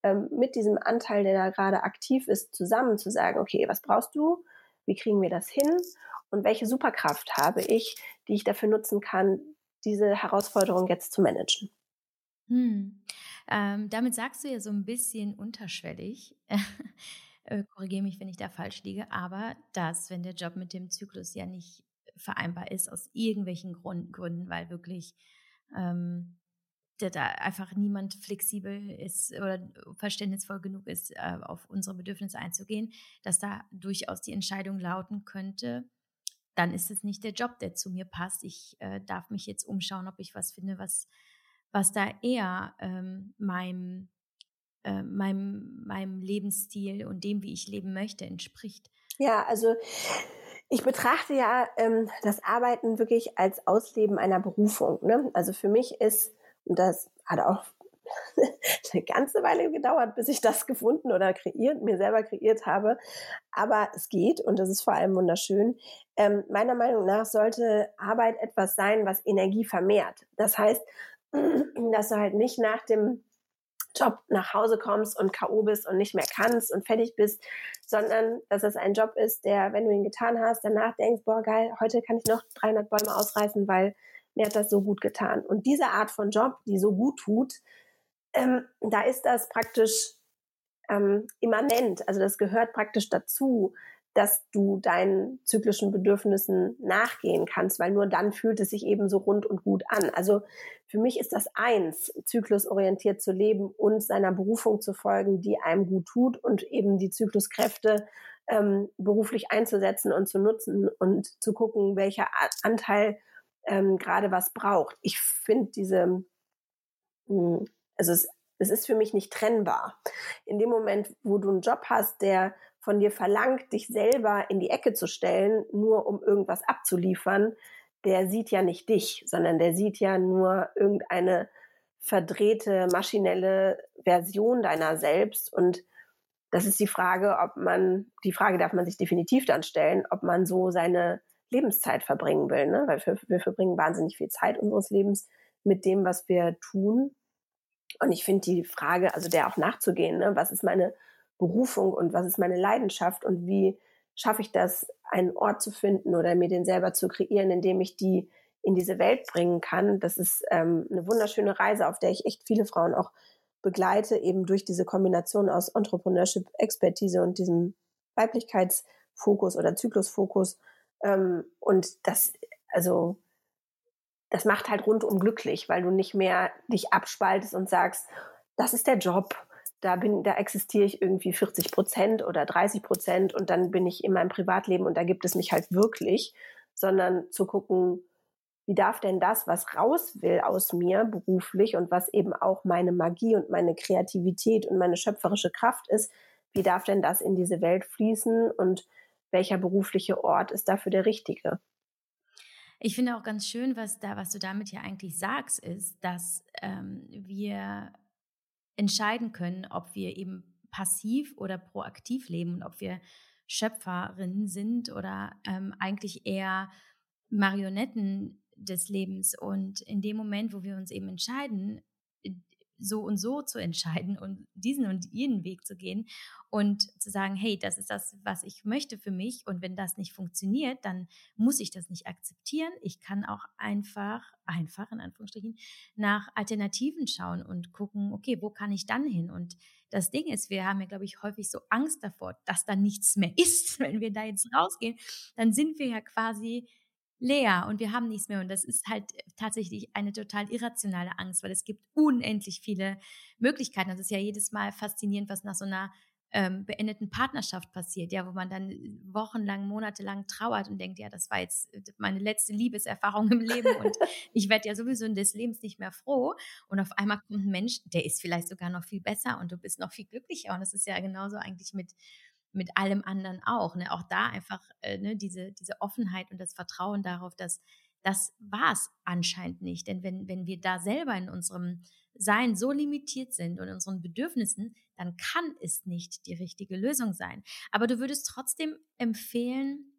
ähm, mit diesem Anteil, der da gerade aktiv ist, zusammen zu sagen, okay, was brauchst du? Wie kriegen wir das hin? Und welche Superkraft habe ich, die ich dafür nutzen kann, diese Herausforderung jetzt zu managen? Hm. Ähm, damit sagst du ja so ein bisschen unterschwellig, äh, korrigiere mich, wenn ich da falsch liege, aber dass, wenn der Job mit dem Zyklus ja nicht vereinbar ist, aus irgendwelchen Grund, Gründen, weil wirklich ähm, da einfach niemand flexibel ist oder verständnisvoll genug ist, äh, auf unsere Bedürfnisse einzugehen, dass da durchaus die Entscheidung lauten könnte, dann ist es nicht der Job, der zu mir passt. Ich äh, darf mich jetzt umschauen, ob ich was finde, was was da eher ähm, meinem, äh, meinem, meinem Lebensstil und dem, wie ich leben möchte, entspricht. Ja, also ich betrachte ja ähm, das Arbeiten wirklich als Ausleben einer Berufung. Ne? Also für mich ist, und das hat auch eine ganze Weile gedauert, bis ich das gefunden oder kreiert, mir selber kreiert habe. Aber es geht und das ist vor allem wunderschön. Ähm, meiner Meinung nach sollte Arbeit etwas sein, was Energie vermehrt. Das heißt, dass du halt nicht nach dem Job nach Hause kommst und K.O. bist und nicht mehr kannst und fertig bist, sondern dass es ein Job ist, der, wenn du ihn getan hast, danach denkst, boah, geil, heute kann ich noch 300 Bäume ausreißen, weil mir hat das so gut getan. Und diese Art von Job, die so gut tut, ähm, da ist das praktisch ähm, immanent, also das gehört praktisch dazu, dass du deinen zyklischen Bedürfnissen nachgehen kannst, weil nur dann fühlt es sich eben so rund und gut an. Also für mich ist das eins, zyklusorientiert zu leben und seiner Berufung zu folgen, die einem gut tut und eben die Zykluskräfte ähm, beruflich einzusetzen und zu nutzen und zu gucken, welcher Anteil ähm, gerade was braucht. Ich finde diese, mh, hm, also es, es ist für mich nicht trennbar. In dem Moment, wo du einen Job hast, der von dir verlangt, dich selber in die Ecke zu stellen, nur um irgendwas abzuliefern, der sieht ja nicht dich, sondern der sieht ja nur irgendeine verdrehte, maschinelle Version deiner selbst. Und das ist die Frage, ob man, die Frage darf man sich definitiv dann stellen, ob man so seine Lebenszeit verbringen will. Ne? Weil wir, wir verbringen wahnsinnig viel Zeit unseres Lebens mit dem, was wir tun. Und ich finde die Frage, also der auch nachzugehen, ne? was ist meine Berufung und was ist meine Leidenschaft und wie schaffe ich das, einen Ort zu finden oder mir den selber zu kreieren, indem ich die in diese Welt bringen kann. Das ist ähm, eine wunderschöne Reise, auf der ich echt viele Frauen auch begleite, eben durch diese Kombination aus Entrepreneurship, Expertise und diesem Weiblichkeitsfokus oder Zyklusfokus. Ähm, und das, also, das macht halt rundum glücklich, weil du nicht mehr dich abspaltest und sagst, das ist der Job da bin, da existiere ich irgendwie 40 Prozent oder 30 Prozent und dann bin ich in meinem Privatleben und da gibt es mich halt wirklich, sondern zu gucken, wie darf denn das, was raus will aus mir beruflich und was eben auch meine Magie und meine Kreativität und meine schöpferische Kraft ist, wie darf denn das in diese Welt fließen und welcher berufliche Ort ist dafür der richtige? Ich finde auch ganz schön, was da, was du damit ja eigentlich sagst, ist, dass ähm, wir entscheiden können, ob wir eben passiv oder proaktiv leben und ob wir Schöpferinnen sind oder ähm, eigentlich eher Marionetten des Lebens. Und in dem Moment, wo wir uns eben entscheiden, so und so zu entscheiden und diesen und jenen Weg zu gehen und zu sagen, hey, das ist das, was ich möchte für mich und wenn das nicht funktioniert, dann muss ich das nicht akzeptieren. Ich kann auch einfach, einfach in Anführungsstrichen, nach Alternativen schauen und gucken, okay, wo kann ich dann hin? Und das Ding ist, wir haben ja, glaube ich, häufig so Angst davor, dass da nichts mehr ist, wenn wir da jetzt rausgehen, dann sind wir ja quasi leer und wir haben nichts mehr. Und das ist halt tatsächlich eine total irrationale Angst, weil es gibt unendlich viele Möglichkeiten. Das ist ja jedes Mal faszinierend, was nach so einer ähm, beendeten Partnerschaft passiert, ja, wo man dann wochenlang, monatelang trauert und denkt, ja, das war jetzt meine letzte Liebeserfahrung im Leben und ich werde ja sowieso in des Lebens nicht mehr froh. Und auf einmal kommt ein Mensch, der ist vielleicht sogar noch viel besser und du bist noch viel glücklicher. Und das ist ja genauso eigentlich mit mit allem anderen auch. Ne? Auch da einfach äh, ne, diese, diese Offenheit und das Vertrauen darauf, dass das war es anscheinend nicht. Denn wenn, wenn wir da selber in unserem Sein so limitiert sind und unseren Bedürfnissen, dann kann es nicht die richtige Lösung sein. Aber du würdest trotzdem empfehlen,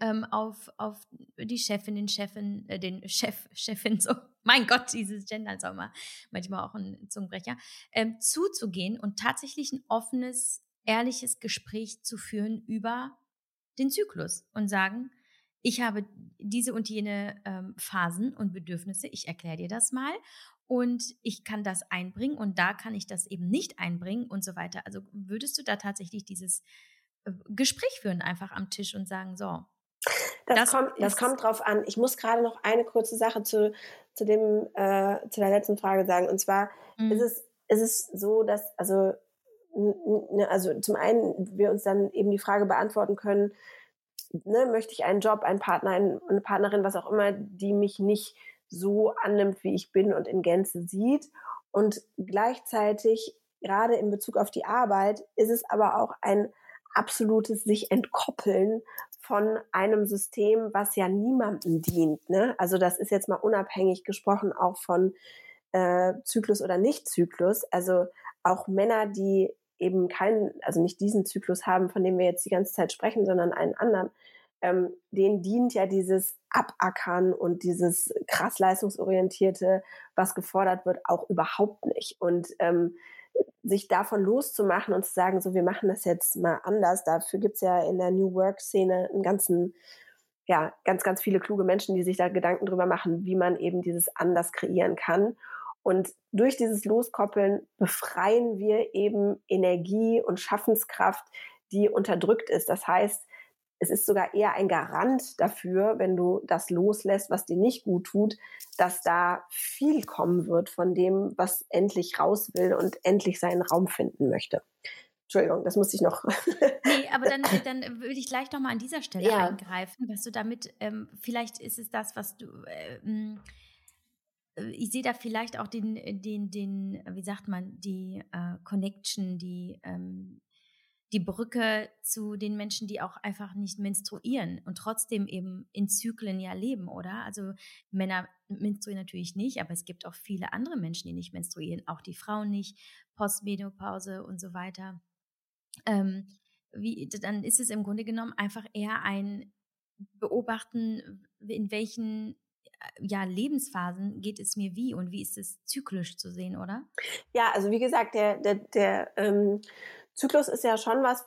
ähm, auf, auf die Chefin, den Chefin, äh, den Chef, Chefin, so, mein Gott, dieses Gender ist auch mal manchmal auch ein Zungenbrecher, ähm, zuzugehen und tatsächlich ein offenes ehrliches Gespräch zu führen über den Zyklus und sagen, ich habe diese und jene ähm, Phasen und Bedürfnisse, ich erkläre dir das mal und ich kann das einbringen und da kann ich das eben nicht einbringen und so weiter. Also würdest du da tatsächlich dieses äh, Gespräch führen, einfach am Tisch und sagen, so. Das, das kommt, das kommt drauf an. Ich muss gerade noch eine kurze Sache zu, zu dem, äh, zu der letzten Frage sagen. Und zwar mhm. ist es, ist es so, dass, also also zum einen wir uns dann eben die Frage beantworten können, ne, möchte ich einen Job, einen Partner, eine Partnerin, was auch immer, die mich nicht so annimmt, wie ich bin und in Gänze sieht. Und gleichzeitig, gerade in Bezug auf die Arbeit, ist es aber auch ein absolutes sich entkoppeln von einem System, was ja niemandem dient. Ne? Also das ist jetzt mal unabhängig gesprochen auch von äh, Zyklus oder Nicht-Zyklus. Also auch Männer, die eben keinen, also nicht diesen Zyklus haben, von dem wir jetzt die ganze Zeit sprechen, sondern einen anderen, ähm, denen dient ja dieses Abackern und dieses krass leistungsorientierte, was gefordert wird, auch überhaupt nicht. Und ähm, sich davon loszumachen und zu sagen, so, wir machen das jetzt mal anders. Dafür gibt's ja in der New Work-Szene einen ganzen, ja, ganz, ganz viele kluge Menschen, die sich da Gedanken drüber machen, wie man eben dieses anders kreieren kann. Und durch dieses Loskoppeln befreien wir eben Energie und Schaffenskraft, die unterdrückt ist. Das heißt, es ist sogar eher ein Garant dafür, wenn du das loslässt, was dir nicht gut tut, dass da viel kommen wird von dem, was endlich raus will und endlich seinen Raum finden möchte. Entschuldigung, das musste ich noch. nee, aber dann, dann würde ich gleich nochmal an dieser Stelle ja. eingreifen, was du damit, ähm, vielleicht ist es das, was du, äh, ich sehe da vielleicht auch den, den, den, wie sagt man, die äh, Connection, die, ähm, die Brücke zu den Menschen, die auch einfach nicht menstruieren und trotzdem eben in Zyklen ja leben, oder? Also Männer menstruieren natürlich nicht, aber es gibt auch viele andere Menschen, die nicht menstruieren, auch die Frauen nicht, Postmenopause und so weiter. Ähm, wie, dann ist es im Grunde genommen einfach eher ein Beobachten, in welchen äh, ja, Lebensphasen geht es mir wie und wie ist es zyklisch zu sehen, oder? Ja, also wie gesagt, der, der, der ähm, Zyklus ist ja schon was,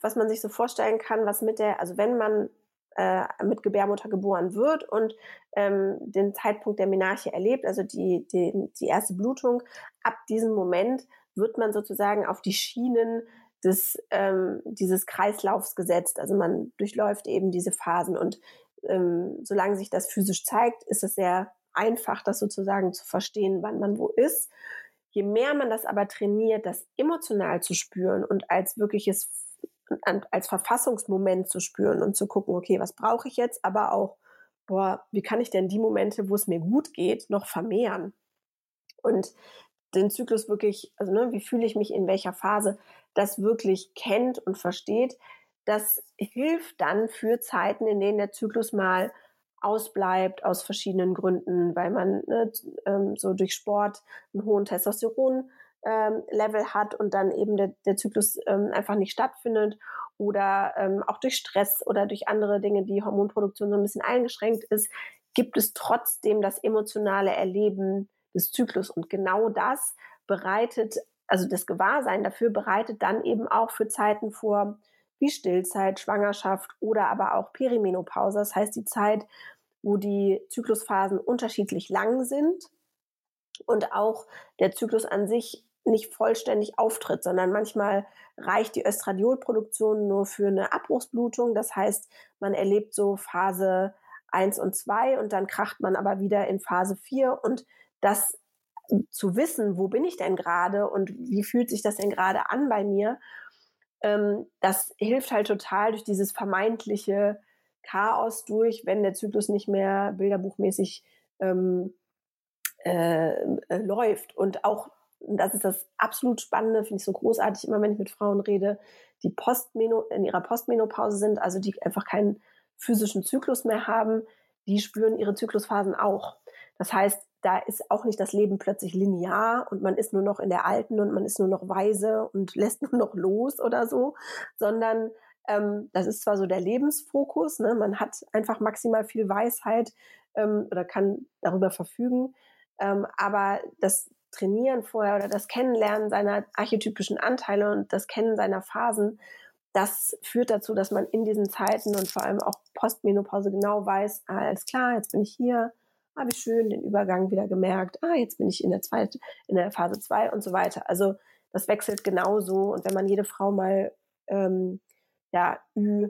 was man sich so vorstellen kann, was mit der, also wenn man äh, mit Gebärmutter geboren wird und ähm, den Zeitpunkt der Menarche erlebt, also die, die, die erste Blutung, ab diesem Moment wird man sozusagen auf die Schienen des, ähm, dieses Kreislaufs gesetzt. Also man durchläuft eben diese Phasen und ähm, solange sich das physisch zeigt, ist es sehr einfach, das sozusagen zu verstehen, wann man wo ist. Je mehr man das aber trainiert, das emotional zu spüren und als wirkliches, als Verfassungsmoment zu spüren und zu gucken, okay, was brauche ich jetzt, aber auch, boah, wie kann ich denn die Momente, wo es mir gut geht, noch vermehren? Und den Zyklus wirklich, also ne, wie fühle ich mich in welcher Phase, das wirklich kennt und versteht, das hilft dann für Zeiten, in denen der Zyklus mal ausbleibt aus verschiedenen Gründen, weil man ne, ähm, so durch Sport einen hohen Testosteron ähm, Level hat und dann eben der, der Zyklus ähm, einfach nicht stattfindet oder ähm, auch durch Stress oder durch andere Dinge, die Hormonproduktion so ein bisschen eingeschränkt ist, gibt es trotzdem das emotionale Erleben des Zyklus. Und genau das bereitet, also das Gewahrsein dafür bereitet dann eben auch für Zeiten vor, wie Stillzeit, Schwangerschaft oder aber auch Perimenopause. Das heißt die Zeit, wo die Zyklusphasen unterschiedlich lang sind und auch der Zyklus an sich nicht vollständig auftritt, sondern manchmal reicht die Östradiolproduktion nur für eine Abbruchsblutung. Das heißt, man erlebt so Phase 1 und 2 und dann kracht man aber wieder in Phase 4 und das zu wissen, wo bin ich denn gerade und wie fühlt sich das denn gerade an bei mir ähm, das hilft halt total durch dieses vermeintliche Chaos durch, wenn der Zyklus nicht mehr bilderbuchmäßig ähm, äh, äh, läuft. Und auch, das ist das absolut Spannende, finde ich so großartig, immer wenn ich mit Frauen rede, die Postmeno in ihrer Postmenopause sind, also die einfach keinen physischen Zyklus mehr haben, die spüren ihre Zyklusphasen auch. Das heißt, da ist auch nicht das Leben plötzlich linear und man ist nur noch in der alten und man ist nur noch weise und lässt nur noch los oder so, sondern ähm, das ist zwar so der Lebensfokus, ne? man hat einfach maximal viel Weisheit ähm, oder kann darüber verfügen, ähm, aber das Trainieren vorher oder das Kennenlernen seiner archetypischen Anteile und das Kennen seiner Phasen, das führt dazu, dass man in diesen Zeiten und vor allem auch Postmenopause genau weiß, ah, alles klar, jetzt bin ich hier, habe ich schön den Übergang wieder gemerkt, ah, jetzt bin ich in der zweiten, in der Phase 2 und so weiter. Also das wechselt genauso. Und wenn man jede Frau mal ähm, ja, Ü,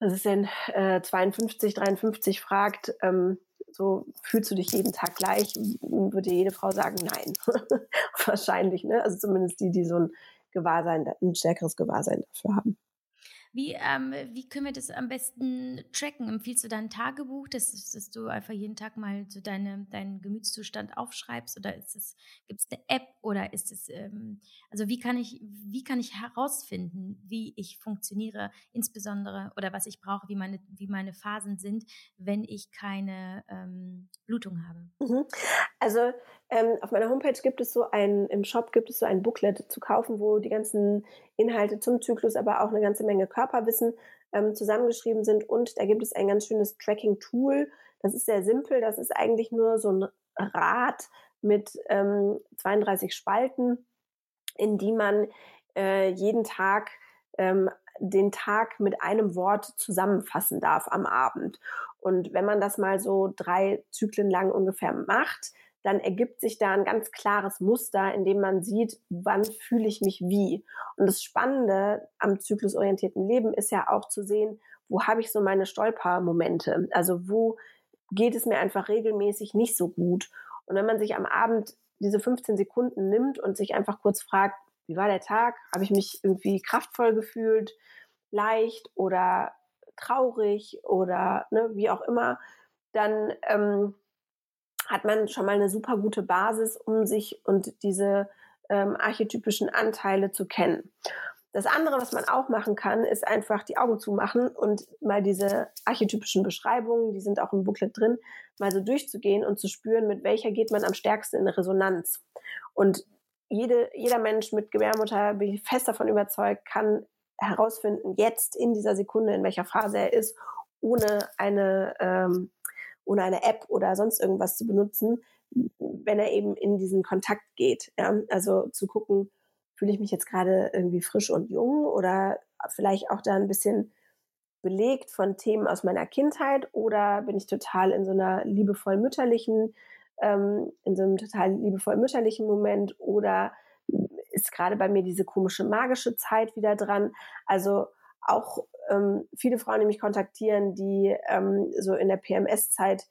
das ist denn äh, 52, 53 fragt, ähm, so fühlst du dich jeden Tag gleich, würde jede Frau sagen, nein. Wahrscheinlich, ne? Also zumindest die, die so ein Gewahrsein, ein stärkeres Gewahrsein dafür haben. Wie, ähm, wie können wir das am besten tracken? Empfiehlst du dein Tagebuch, dass, dass du einfach jeden Tag mal so deine, deinen Gemütszustand aufschreibst? Oder ist es, gibt es eine App oder ist es, ähm, also wie kann ich, wie kann ich herausfinden, wie ich funktioniere, insbesondere oder was ich brauche, wie meine, wie meine Phasen sind, wenn ich keine ähm, Blutung habe? Mhm. Also ähm, auf meiner Homepage gibt es so ein, im Shop gibt es so ein Booklet zu kaufen, wo die ganzen Inhalte zum Zyklus, aber auch eine ganze Menge Körperwissen ähm, zusammengeschrieben sind. Und da gibt es ein ganz schönes Tracking-Tool. Das ist sehr simpel. Das ist eigentlich nur so ein Rad mit ähm, 32 Spalten, in die man äh, jeden Tag ähm, den Tag mit einem Wort zusammenfassen darf am Abend. Und wenn man das mal so drei Zyklen lang ungefähr macht, dann ergibt sich da ein ganz klares Muster, in dem man sieht, wann fühle ich mich wie. Und das Spannende am zyklusorientierten Leben ist ja auch zu sehen, wo habe ich so meine Stolpermomente? Also wo geht es mir einfach regelmäßig nicht so gut? Und wenn man sich am Abend diese 15 Sekunden nimmt und sich einfach kurz fragt, wie war der Tag? Habe ich mich irgendwie kraftvoll gefühlt, leicht oder traurig oder ne, wie auch immer, dann ähm, hat man schon mal eine super gute Basis, um sich und diese ähm, archetypischen Anteile zu kennen. Das andere, was man auch machen kann, ist einfach die Augen zumachen und mal diese archetypischen Beschreibungen, die sind auch im Booklet drin, mal so durchzugehen und zu spüren, mit welcher geht man am stärksten in Resonanz. Und jede, jeder Mensch mit Gebärmutter, bin ich fest davon überzeugt, kann herausfinden, jetzt in dieser Sekunde, in welcher Phase er ist, ohne eine, ähm, ohne eine App oder sonst irgendwas zu benutzen, wenn er eben in diesen Kontakt geht. Ja? Also zu gucken, fühle ich mich jetzt gerade irgendwie frisch und jung oder vielleicht auch da ein bisschen belegt von Themen aus meiner Kindheit oder bin ich total in so einer liebevoll mütterlichen, ähm, in so einem total liebevoll mütterlichen Moment oder ist gerade bei mir diese komische magische Zeit wieder dran. Also auch ähm, viele Frauen, die mich kontaktieren, die ähm, so in der PMS-Zeit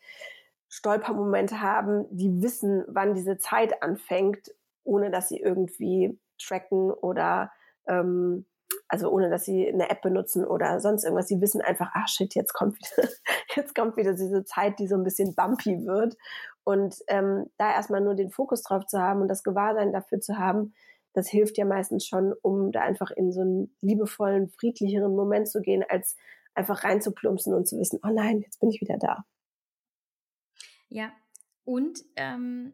Stolpermomente haben, die wissen, wann diese Zeit anfängt, ohne dass sie irgendwie tracken oder ähm, also ohne dass sie eine App benutzen oder sonst irgendwas. Sie wissen einfach, ah shit, jetzt kommt wieder, jetzt kommt wieder diese Zeit, die so ein bisschen bumpy wird. Und ähm, da erstmal nur den Fokus drauf zu haben und das Gewahrsein dafür zu haben, das hilft ja meistens schon, um da einfach in so einen liebevollen, friedlicheren Moment zu gehen, als einfach reinzuplumpsen und zu wissen, oh nein, jetzt bin ich wieder da. Ja, und ähm,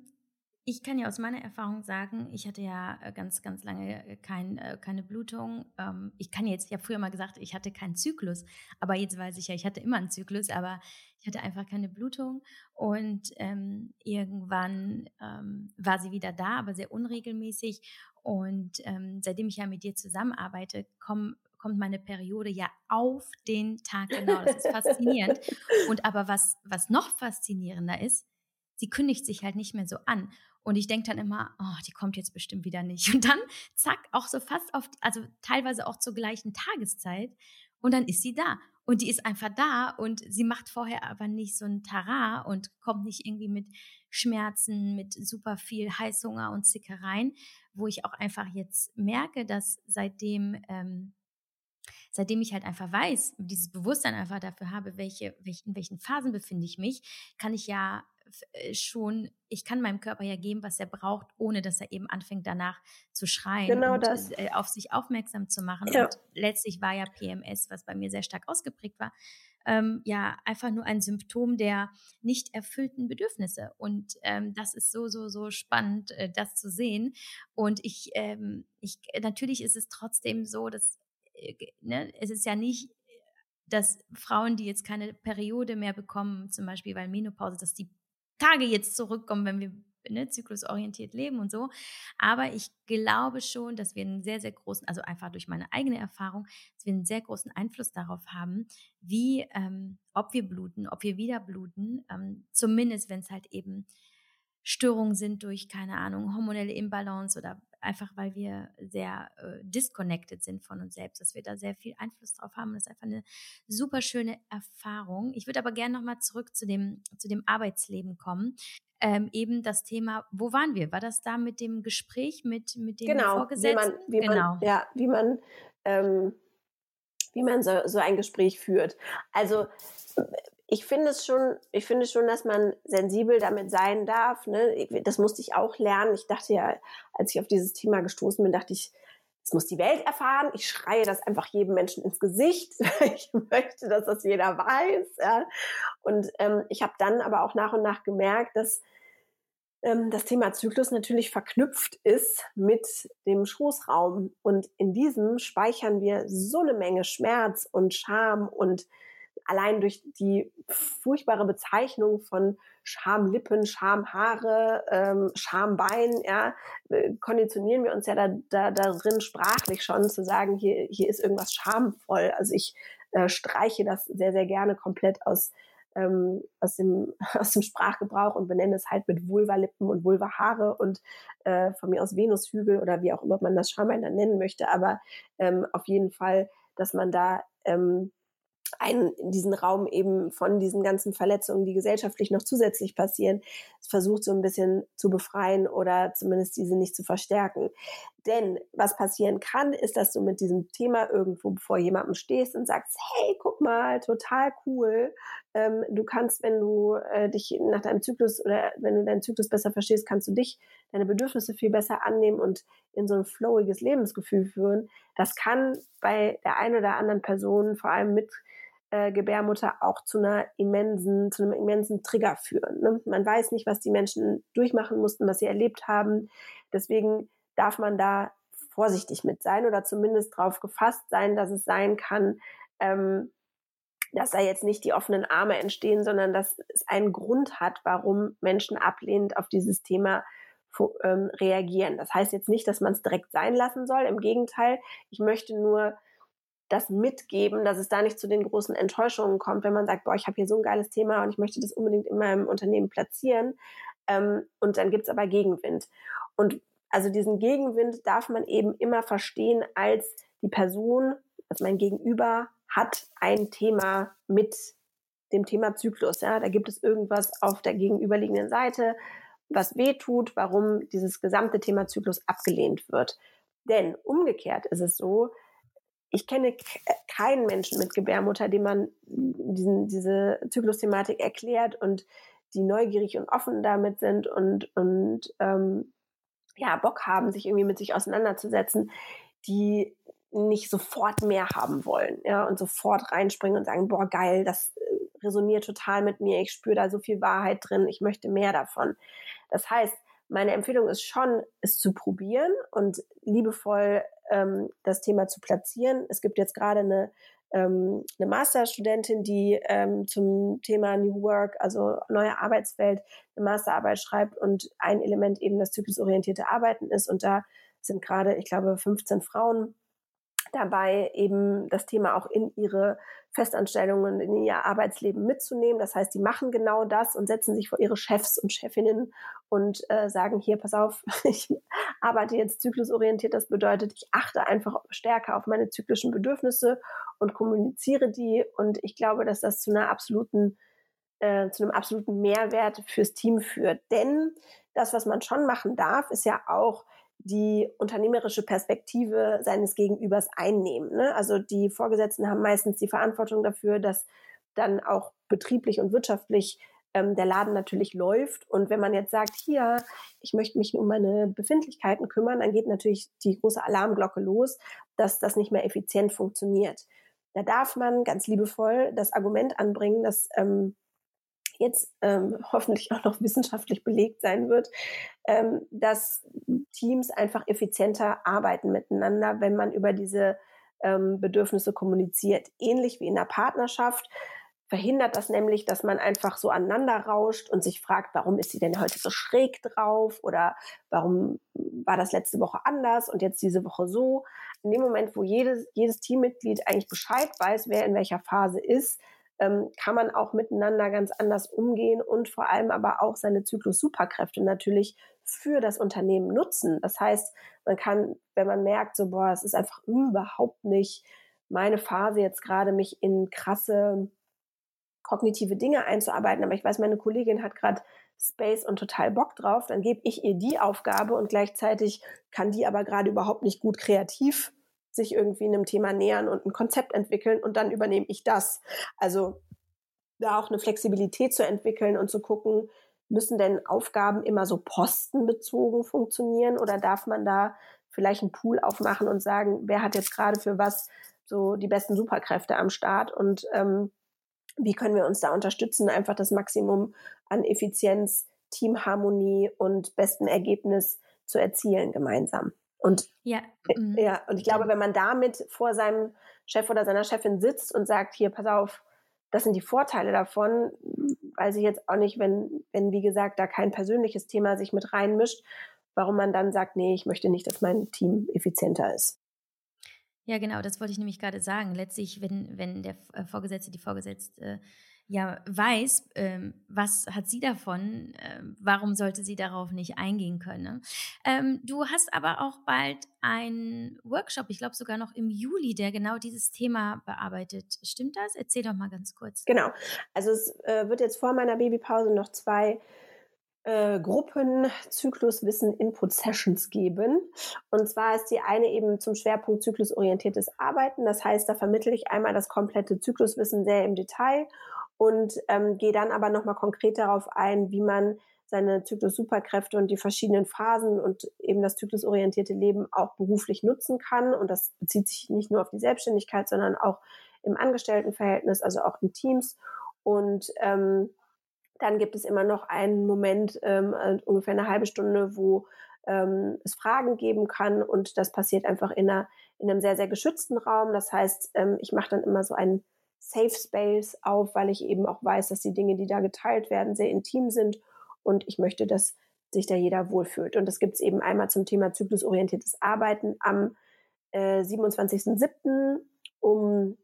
ich kann ja aus meiner Erfahrung sagen, ich hatte ja äh, ganz, ganz lange äh, kein, äh, keine Blutung. Ähm, ich kann jetzt, ich habe früher mal gesagt, ich hatte keinen Zyklus, aber jetzt weiß ich ja, ich hatte immer einen Zyklus, aber ich hatte einfach keine Blutung und ähm, irgendwann ähm, war sie wieder da, aber sehr unregelmäßig und ähm, seitdem ich ja mit dir zusammenarbeite, komm, kommt meine Periode ja auf den Tag genau. Das ist faszinierend. Und aber was, was noch faszinierender ist, sie kündigt sich halt nicht mehr so an. Und ich denke dann immer, oh, die kommt jetzt bestimmt wieder nicht. Und dann, zack, auch so fast auf, also teilweise auch zur gleichen Tageszeit. Und dann ist sie da. Und die ist einfach da und sie macht vorher aber nicht so ein Tara und kommt nicht irgendwie mit Schmerzen, mit super viel Heißhunger und Zickereien, wo ich auch einfach jetzt merke, dass seitdem, ähm, seitdem ich halt einfach weiß, dieses Bewusstsein einfach dafür habe, welche, welche, in welchen Phasen befinde ich mich, kann ich ja schon, ich kann meinem Körper ja geben, was er braucht, ohne dass er eben anfängt danach zu schreien genau und das. Äh, auf sich aufmerksam zu machen. Ja. Und letztlich war ja PMS, was bei mir sehr stark ausgeprägt war, ähm, ja einfach nur ein Symptom der nicht erfüllten Bedürfnisse. Und ähm, das ist so, so, so spannend, äh, das zu sehen. Und ich, ähm, ich, natürlich ist es trotzdem so, dass äh, ne, es ist ja nicht dass Frauen, die jetzt keine Periode mehr bekommen, zum Beispiel weil Menopause, dass die Tage jetzt zurückkommen, wenn wir ne, zyklusorientiert leben und so. Aber ich glaube schon, dass wir einen sehr, sehr großen, also einfach durch meine eigene Erfahrung, dass wir einen sehr großen Einfluss darauf haben, wie, ähm, ob wir bluten, ob wir wieder bluten, ähm, zumindest wenn es halt eben Störungen sind durch, keine Ahnung, hormonelle Imbalance oder einfach weil wir sehr äh, disconnected sind von uns selbst, dass wir da sehr viel Einfluss drauf haben. Das ist einfach eine super schöne Erfahrung. Ich würde aber gerne nochmal zurück zu dem, zu dem Arbeitsleben kommen. Ähm, eben das Thema, wo waren wir? War das da mit dem Gespräch mit, mit dem genau, Vorgesetzten? Wie man, wie genau. Man, ja, wie man, ähm, wie man so, so ein Gespräch führt. Also ich finde es schon, ich finde schon, dass man sensibel damit sein darf. Ne? Das musste ich auch lernen. Ich dachte ja, als ich auf dieses Thema gestoßen bin, dachte ich, es muss die Welt erfahren. Ich schreie das einfach jedem Menschen ins Gesicht. ich möchte, dass das jeder weiß. Ja? Und ähm, ich habe dann aber auch nach und nach gemerkt, dass ähm, das Thema Zyklus natürlich verknüpft ist mit dem Schoßraum. Und in diesem speichern wir so eine Menge Schmerz und Scham und allein durch die furchtbare Bezeichnung von Schamlippen, Schamhaare, ähm, Schambein, ja, äh, konditionieren wir uns ja da, da darin sprachlich schon zu sagen, hier, hier ist irgendwas schamvoll. Also ich äh, streiche das sehr, sehr gerne komplett aus, ähm, aus, dem, aus dem Sprachgebrauch und benenne es halt mit Vulvalippen und Vulvahaare und äh, von mir aus Venushügel oder wie auch immer man das Schambein dann nennen möchte. Aber ähm, auf jeden Fall, dass man da ähm, einen, diesen Raum eben von diesen ganzen Verletzungen, die gesellschaftlich noch zusätzlich passieren, versucht so ein bisschen zu befreien oder zumindest diese nicht zu verstärken. Denn was passieren kann, ist, dass du mit diesem Thema irgendwo vor jemandem stehst und sagst, hey, guck mal, total cool. Ähm, du kannst, wenn du äh, dich nach deinem Zyklus oder wenn du deinen Zyklus besser verstehst, kannst du dich, deine Bedürfnisse viel besser annehmen und in so ein flowiges Lebensgefühl führen. Das kann bei der einen oder anderen Person, vor allem mit äh, Gebärmutter auch zu einer immensen, zu einem immensen Trigger führen. Ne? Man weiß nicht, was die Menschen durchmachen mussten, was sie erlebt haben. Deswegen darf man da vorsichtig mit sein oder zumindest darauf gefasst sein, dass es sein kann, ähm, dass da jetzt nicht die offenen Arme entstehen, sondern dass es einen Grund hat, warum Menschen ablehnend auf dieses Thema ähm, reagieren. Das heißt jetzt nicht, dass man es direkt sein lassen soll. Im Gegenteil, ich möchte nur das mitgeben, dass es da nicht zu den großen Enttäuschungen kommt, wenn man sagt, boah, ich habe hier so ein geiles Thema und ich möchte das unbedingt in meinem Unternehmen platzieren. Ähm, und dann gibt's aber Gegenwind. Und also diesen Gegenwind darf man eben immer verstehen als die Person, also mein Gegenüber hat ein Thema mit dem Thema Zyklus. Ja, da gibt es irgendwas auf der gegenüberliegenden Seite, was weh tut, warum dieses gesamte Thema Zyklus abgelehnt wird. Denn umgekehrt ist es so, ich kenne keinen Menschen mit Gebärmutter, dem man diesen, diese Zyklusthematik erklärt und die neugierig und offen damit sind und, und ähm, ja, Bock haben, sich irgendwie mit sich auseinanderzusetzen, die nicht sofort mehr haben wollen, ja, und sofort reinspringen und sagen, boah, geil, das äh, resoniert total mit mir, ich spüre da so viel Wahrheit drin, ich möchte mehr davon. Das heißt, meine Empfehlung ist schon, es zu probieren und liebevoll ähm, das Thema zu platzieren. Es gibt jetzt gerade eine, ähm, eine Masterstudentin, die ähm, zum Thema New Work, also neue Arbeitswelt, eine Masterarbeit schreibt und ein Element eben das zyklusorientierte Arbeiten ist. Und da sind gerade, ich glaube, 15 Frauen dabei, eben das Thema auch in ihre Festanstellungen, in ihr Arbeitsleben mitzunehmen. Das heißt, die machen genau das und setzen sich vor ihre Chefs und Chefinnen und äh, sagen, hier, pass auf, ich arbeite jetzt zyklusorientiert. Das bedeutet, ich achte einfach stärker auf meine zyklischen Bedürfnisse und kommuniziere die. Und ich glaube, dass das zu einer absoluten äh, zu einem absoluten Mehrwert fürs Team führt. Denn das, was man schon machen darf, ist ja auch die unternehmerische Perspektive seines Gegenübers einnehmen. Ne? Also die Vorgesetzten haben meistens die Verantwortung dafür, dass dann auch betrieblich und wirtschaftlich ähm, der Laden natürlich läuft. Und wenn man jetzt sagt, hier, ich möchte mich um meine Befindlichkeiten kümmern, dann geht natürlich die große Alarmglocke los, dass das nicht mehr effizient funktioniert. Da darf man ganz liebevoll das Argument anbringen, dass ähm, jetzt ähm, hoffentlich auch noch wissenschaftlich belegt sein wird, ähm, dass Teams einfach effizienter arbeiten miteinander, wenn man über diese ähm, Bedürfnisse kommuniziert. Ähnlich wie in der Partnerschaft verhindert das nämlich, dass man einfach so aneinander rauscht und sich fragt, warum ist sie denn heute so schräg drauf oder warum war das letzte Woche anders und jetzt diese Woche so. In dem Moment, wo jedes, jedes Teammitglied eigentlich Bescheid weiß, wer in welcher Phase ist, ähm, kann man auch miteinander ganz anders umgehen und vor allem aber auch seine Zyklus-Superkräfte natürlich für das Unternehmen nutzen. Das heißt, man kann, wenn man merkt, so, boah, es ist einfach überhaupt nicht meine Phase jetzt gerade, mich in krasse kognitive Dinge einzuarbeiten, aber ich weiß, meine Kollegin hat gerade Space und total Bock drauf, dann gebe ich ihr die Aufgabe und gleichzeitig kann die aber gerade überhaupt nicht gut kreativ sich irgendwie einem Thema nähern und ein Konzept entwickeln und dann übernehme ich das. Also da auch eine Flexibilität zu entwickeln und zu gucken, müssen denn Aufgaben immer so postenbezogen funktionieren oder darf man da vielleicht einen Pool aufmachen und sagen, wer hat jetzt gerade für was so die besten Superkräfte am Start und ähm, wie können wir uns da unterstützen, einfach das Maximum an Effizienz, Teamharmonie und besten Ergebnis zu erzielen gemeinsam. Und ja, mhm. ja, und ich glaube, wenn man damit vor seinem Chef oder seiner Chefin sitzt und sagt, hier, pass auf, das sind die Vorteile davon, weiß ich jetzt auch nicht, wenn, wenn, wie gesagt, da kein persönliches Thema sich mit reinmischt, warum man dann sagt, nee, ich möchte nicht, dass mein Team effizienter ist. Ja, genau, das wollte ich nämlich gerade sagen. Letztlich, wenn, wenn der äh, Vorgesetzte, die Vorgesetzte ja weiß, ähm, was hat sie davon, ähm, warum sollte sie darauf nicht eingehen können. Ähm, du hast aber auch bald einen Workshop, ich glaube sogar noch im Juli, der genau dieses Thema bearbeitet. Stimmt das? Erzähl doch mal ganz kurz. Genau. Also es äh, wird jetzt vor meiner Babypause noch zwei äh, Gruppen Zykluswissen Input Sessions geben. Und zwar ist die eine eben zum Schwerpunkt zyklusorientiertes Arbeiten. Das heißt, da vermittle ich einmal das komplette Zykluswissen sehr im Detail und ähm, gehe dann aber nochmal konkret darauf ein, wie man seine Zyklus-Superkräfte und die verschiedenen Phasen und eben das zyklusorientierte Leben auch beruflich nutzen kann. Und das bezieht sich nicht nur auf die Selbstständigkeit, sondern auch im Angestelltenverhältnis, also auch in Teams. Und ähm, dann gibt es immer noch einen Moment, ähm, äh, ungefähr eine halbe Stunde, wo ähm, es Fragen geben kann und das passiert einfach in, einer, in einem sehr, sehr geschützten Raum. Das heißt, ähm, ich mache dann immer so einen Safe Space auf, weil ich eben auch weiß, dass die Dinge, die da geteilt werden, sehr intim sind und ich möchte, dass sich da jeder wohlfühlt. Und das gibt es eben einmal zum Thema zyklusorientiertes Arbeiten am äh, 27.07. um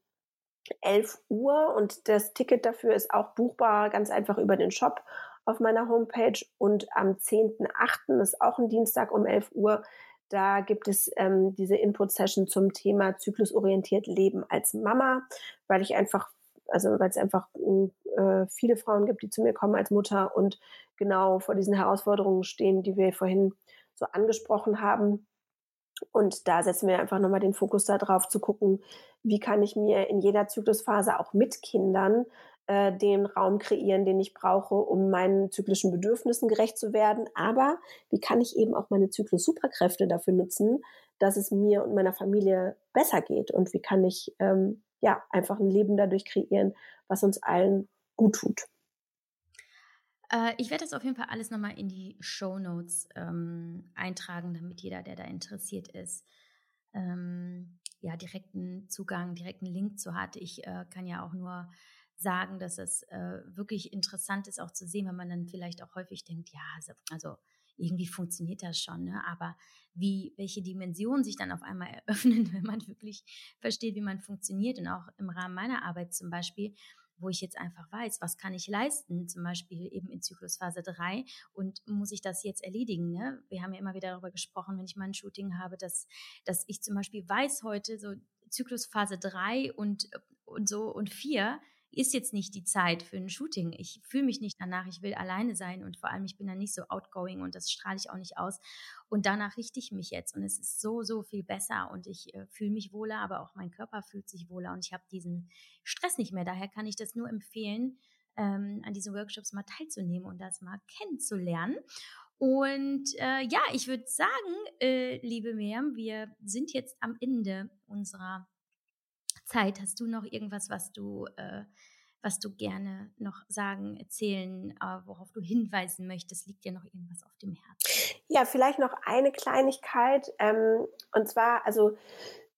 11 Uhr und das Ticket dafür ist auch buchbar ganz einfach über den Shop auf meiner Homepage und am 10.8. ist auch ein Dienstag um 11 Uhr. Da gibt es ähm, diese Input-Session zum Thema zyklusorientiert Leben als Mama, weil ich einfach, also weil es einfach äh, viele Frauen gibt, die zu mir kommen als Mutter und genau vor diesen Herausforderungen stehen, die wir vorhin so angesprochen haben. Und da setzen wir einfach nochmal den Fokus darauf zu gucken, wie kann ich mir in jeder Zyklusphase auch mit Kindern äh, den Raum kreieren, den ich brauche, um meinen zyklischen Bedürfnissen gerecht zu werden. Aber wie kann ich eben auch meine Zyklus-Superkräfte dafür nutzen, dass es mir und meiner Familie besser geht? Und wie kann ich ähm, ja einfach ein Leben dadurch kreieren, was uns allen gut tut? Äh, ich werde das auf jeden Fall alles nochmal in die Show Notes ähm, eintragen, damit jeder, der da interessiert ist, ähm, ja, direkten Zugang, direkten Link zu hat. Ich äh, kann ja auch nur sagen, dass es äh, wirklich interessant ist, auch zu sehen, wenn man dann vielleicht auch häufig denkt, ja, also, also irgendwie funktioniert das schon, ne? aber wie, welche Dimensionen sich dann auf einmal eröffnen, wenn man wirklich versteht, wie man funktioniert und auch im Rahmen meiner Arbeit zum Beispiel, wo ich jetzt einfach weiß, was kann ich leisten, zum Beispiel eben in Zyklusphase 3 und muss ich das jetzt erledigen. Ne? Wir haben ja immer wieder darüber gesprochen, wenn ich mal ein Shooting habe, dass, dass ich zum Beispiel weiß heute so Zyklusphase 3 und, und so und 4 ist jetzt nicht die Zeit für ein Shooting. Ich fühle mich nicht danach, ich will alleine sein und vor allem, ich bin dann nicht so outgoing und das strahle ich auch nicht aus. Und danach richte ich mich jetzt und es ist so, so viel besser und ich äh, fühle mich wohler, aber auch mein Körper fühlt sich wohler und ich habe diesen Stress nicht mehr. Daher kann ich das nur empfehlen, ähm, an diesen Workshops mal teilzunehmen und das mal kennenzulernen. Und äh, ja, ich würde sagen, äh, liebe Miriam, wir sind jetzt am Ende unserer Zeit. Hast du noch irgendwas, was du, äh, was du gerne noch sagen, erzählen, äh, worauf du hinweisen möchtest? Liegt dir noch irgendwas auf dem Herzen? Ja, vielleicht noch eine Kleinigkeit. Ähm, und zwar, also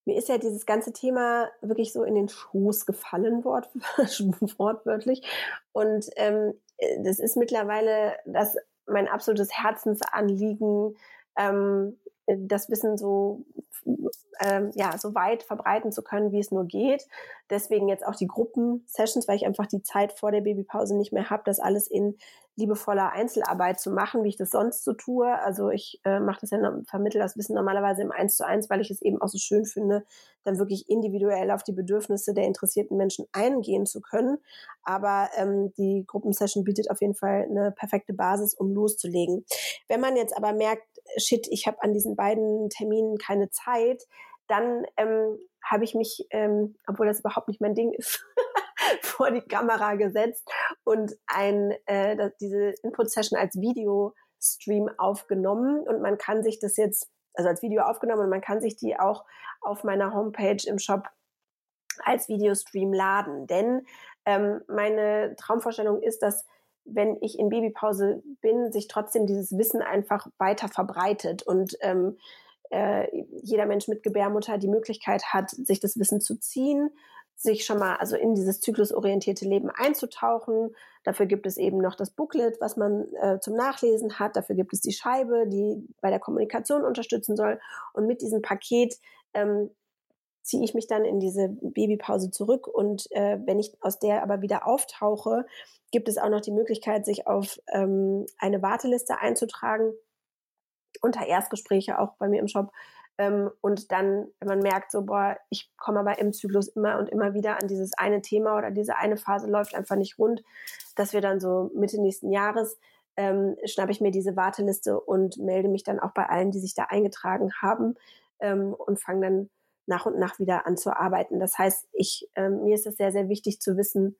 mir ist ja dieses ganze Thema wirklich so in den Schoß gefallen, wort, wortwörtlich. Und ähm, das ist mittlerweile das mein absolutes Herzensanliegen, ähm, das Wissen so ähm, ja so weit verbreiten zu können, wie es nur geht. Deswegen jetzt auch die Gruppen-Sessions, weil ich einfach die Zeit vor der Babypause nicht mehr habe, das alles in liebevoller Einzelarbeit zu machen, wie ich das sonst so tue. Also ich äh, mache das ja, vermittle das Wissen normalerweise im Eins zu eins, weil ich es eben auch so schön finde, dann wirklich individuell auf die Bedürfnisse der interessierten Menschen eingehen zu können. Aber ähm, die Gruppensession bietet auf jeden Fall eine perfekte Basis, um loszulegen. Wenn man jetzt aber merkt, shit, ich habe an diesen beiden Terminen keine Zeit, dann ähm, habe ich mich, ähm, obwohl das überhaupt nicht mein Ding ist, vor die Kamera gesetzt und ein, äh, diese Input-Session als Video-Stream aufgenommen und man kann sich das jetzt, also als Video aufgenommen und man kann sich die auch auf meiner Homepage im Shop als Videostream laden. Denn ähm, meine Traumvorstellung ist, dass wenn ich in Babypause bin, sich trotzdem dieses Wissen einfach weiter verbreitet und ähm, äh, jeder Mensch mit Gebärmutter die Möglichkeit hat, sich das Wissen zu ziehen, sich schon mal also in dieses zyklusorientierte Leben einzutauchen. Dafür gibt es eben noch das Booklet, was man äh, zum Nachlesen hat. Dafür gibt es die Scheibe, die bei der Kommunikation unterstützen soll. Und mit diesem Paket ähm, ziehe ich mich dann in diese Babypause zurück und äh, wenn ich aus der aber wieder auftauche, gibt es auch noch die Möglichkeit, sich auf ähm, eine Warteliste einzutragen unter Erstgespräche auch bei mir im Shop. Ähm, und dann, wenn man merkt, so, boah, ich komme aber im Zyklus immer und immer wieder an dieses eine Thema oder diese eine Phase läuft einfach nicht rund, dass wir dann so Mitte nächsten Jahres ähm, schnappe ich mir diese Warteliste und melde mich dann auch bei allen, die sich da eingetragen haben ähm, und fange dann nach und nach wieder an zu arbeiten. Das heißt, ich, ähm, mir ist es sehr, sehr wichtig zu wissen,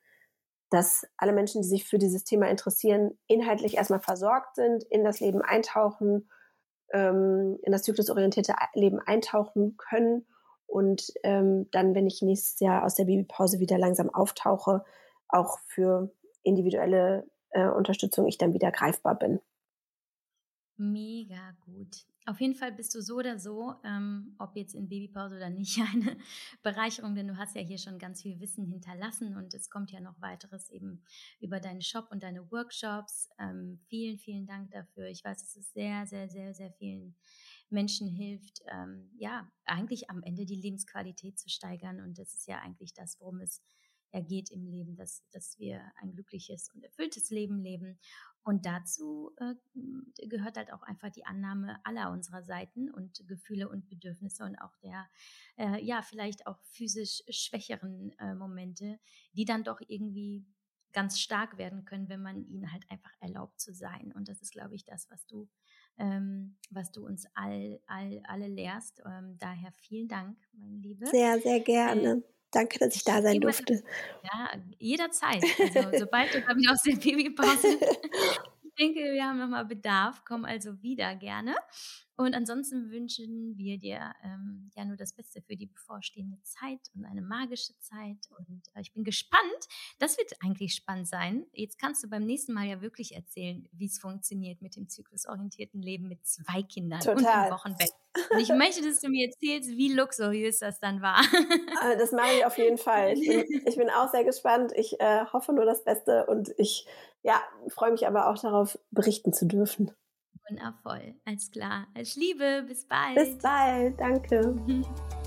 dass alle Menschen, die sich für dieses Thema interessieren, inhaltlich erstmal versorgt sind, in das Leben eintauchen, ähm, in das zyklusorientierte Leben eintauchen können und ähm, dann, wenn ich nächstes Jahr aus der Babypause wieder langsam auftauche, auch für individuelle äh, Unterstützung ich dann wieder greifbar bin. Mega gut. Auf jeden Fall bist du so oder so, ähm, ob jetzt in Babypause oder nicht, eine Bereicherung, denn du hast ja hier schon ganz viel Wissen hinterlassen und es kommt ja noch weiteres eben über deinen Shop und deine Workshops. Ähm, vielen, vielen Dank dafür. Ich weiß, dass es sehr, sehr, sehr, sehr vielen Menschen hilft, ähm, ja, eigentlich am Ende die Lebensqualität zu steigern und das ist ja eigentlich das, worum es ergeht im Leben, dass, dass wir ein glückliches und erfülltes Leben leben. Und dazu äh, gehört halt auch einfach die Annahme aller unserer Seiten und Gefühle und Bedürfnisse und auch der, äh, ja, vielleicht auch physisch schwächeren äh, Momente, die dann doch irgendwie ganz stark werden können, wenn man ihnen halt einfach erlaubt zu sein. Und das ist, glaube ich, das, was du, ähm, was du uns all, all, alle lehrst. Ähm, daher vielen Dank, meine Liebe. Sehr, sehr gerne. Danke, dass ich da sein durfte. Ja, jederzeit. Also, sobald du ich aus der Babypause. ich denke, wir haben nochmal Bedarf. Komm also wieder gerne. Und ansonsten wünschen wir dir ähm, ja nur das Beste für die bevorstehende Zeit und eine magische Zeit. Und äh, ich bin gespannt. Das wird eigentlich spannend sein. Jetzt kannst du beim nächsten Mal ja wirklich erzählen, wie es funktioniert mit dem zyklusorientierten Leben mit zwei Kindern Total. und im Wochenbett. Und ich möchte, dass du mir erzählst, wie luxuriös das dann war. Äh, das mache ich auf jeden Fall. Ich bin, ich bin auch sehr gespannt. Ich äh, hoffe nur das Beste und ich ja, freue mich aber auch darauf, berichten zu dürfen. Wundervoll. Alles klar. Als Liebe. Bis bald. Bis bald. Danke.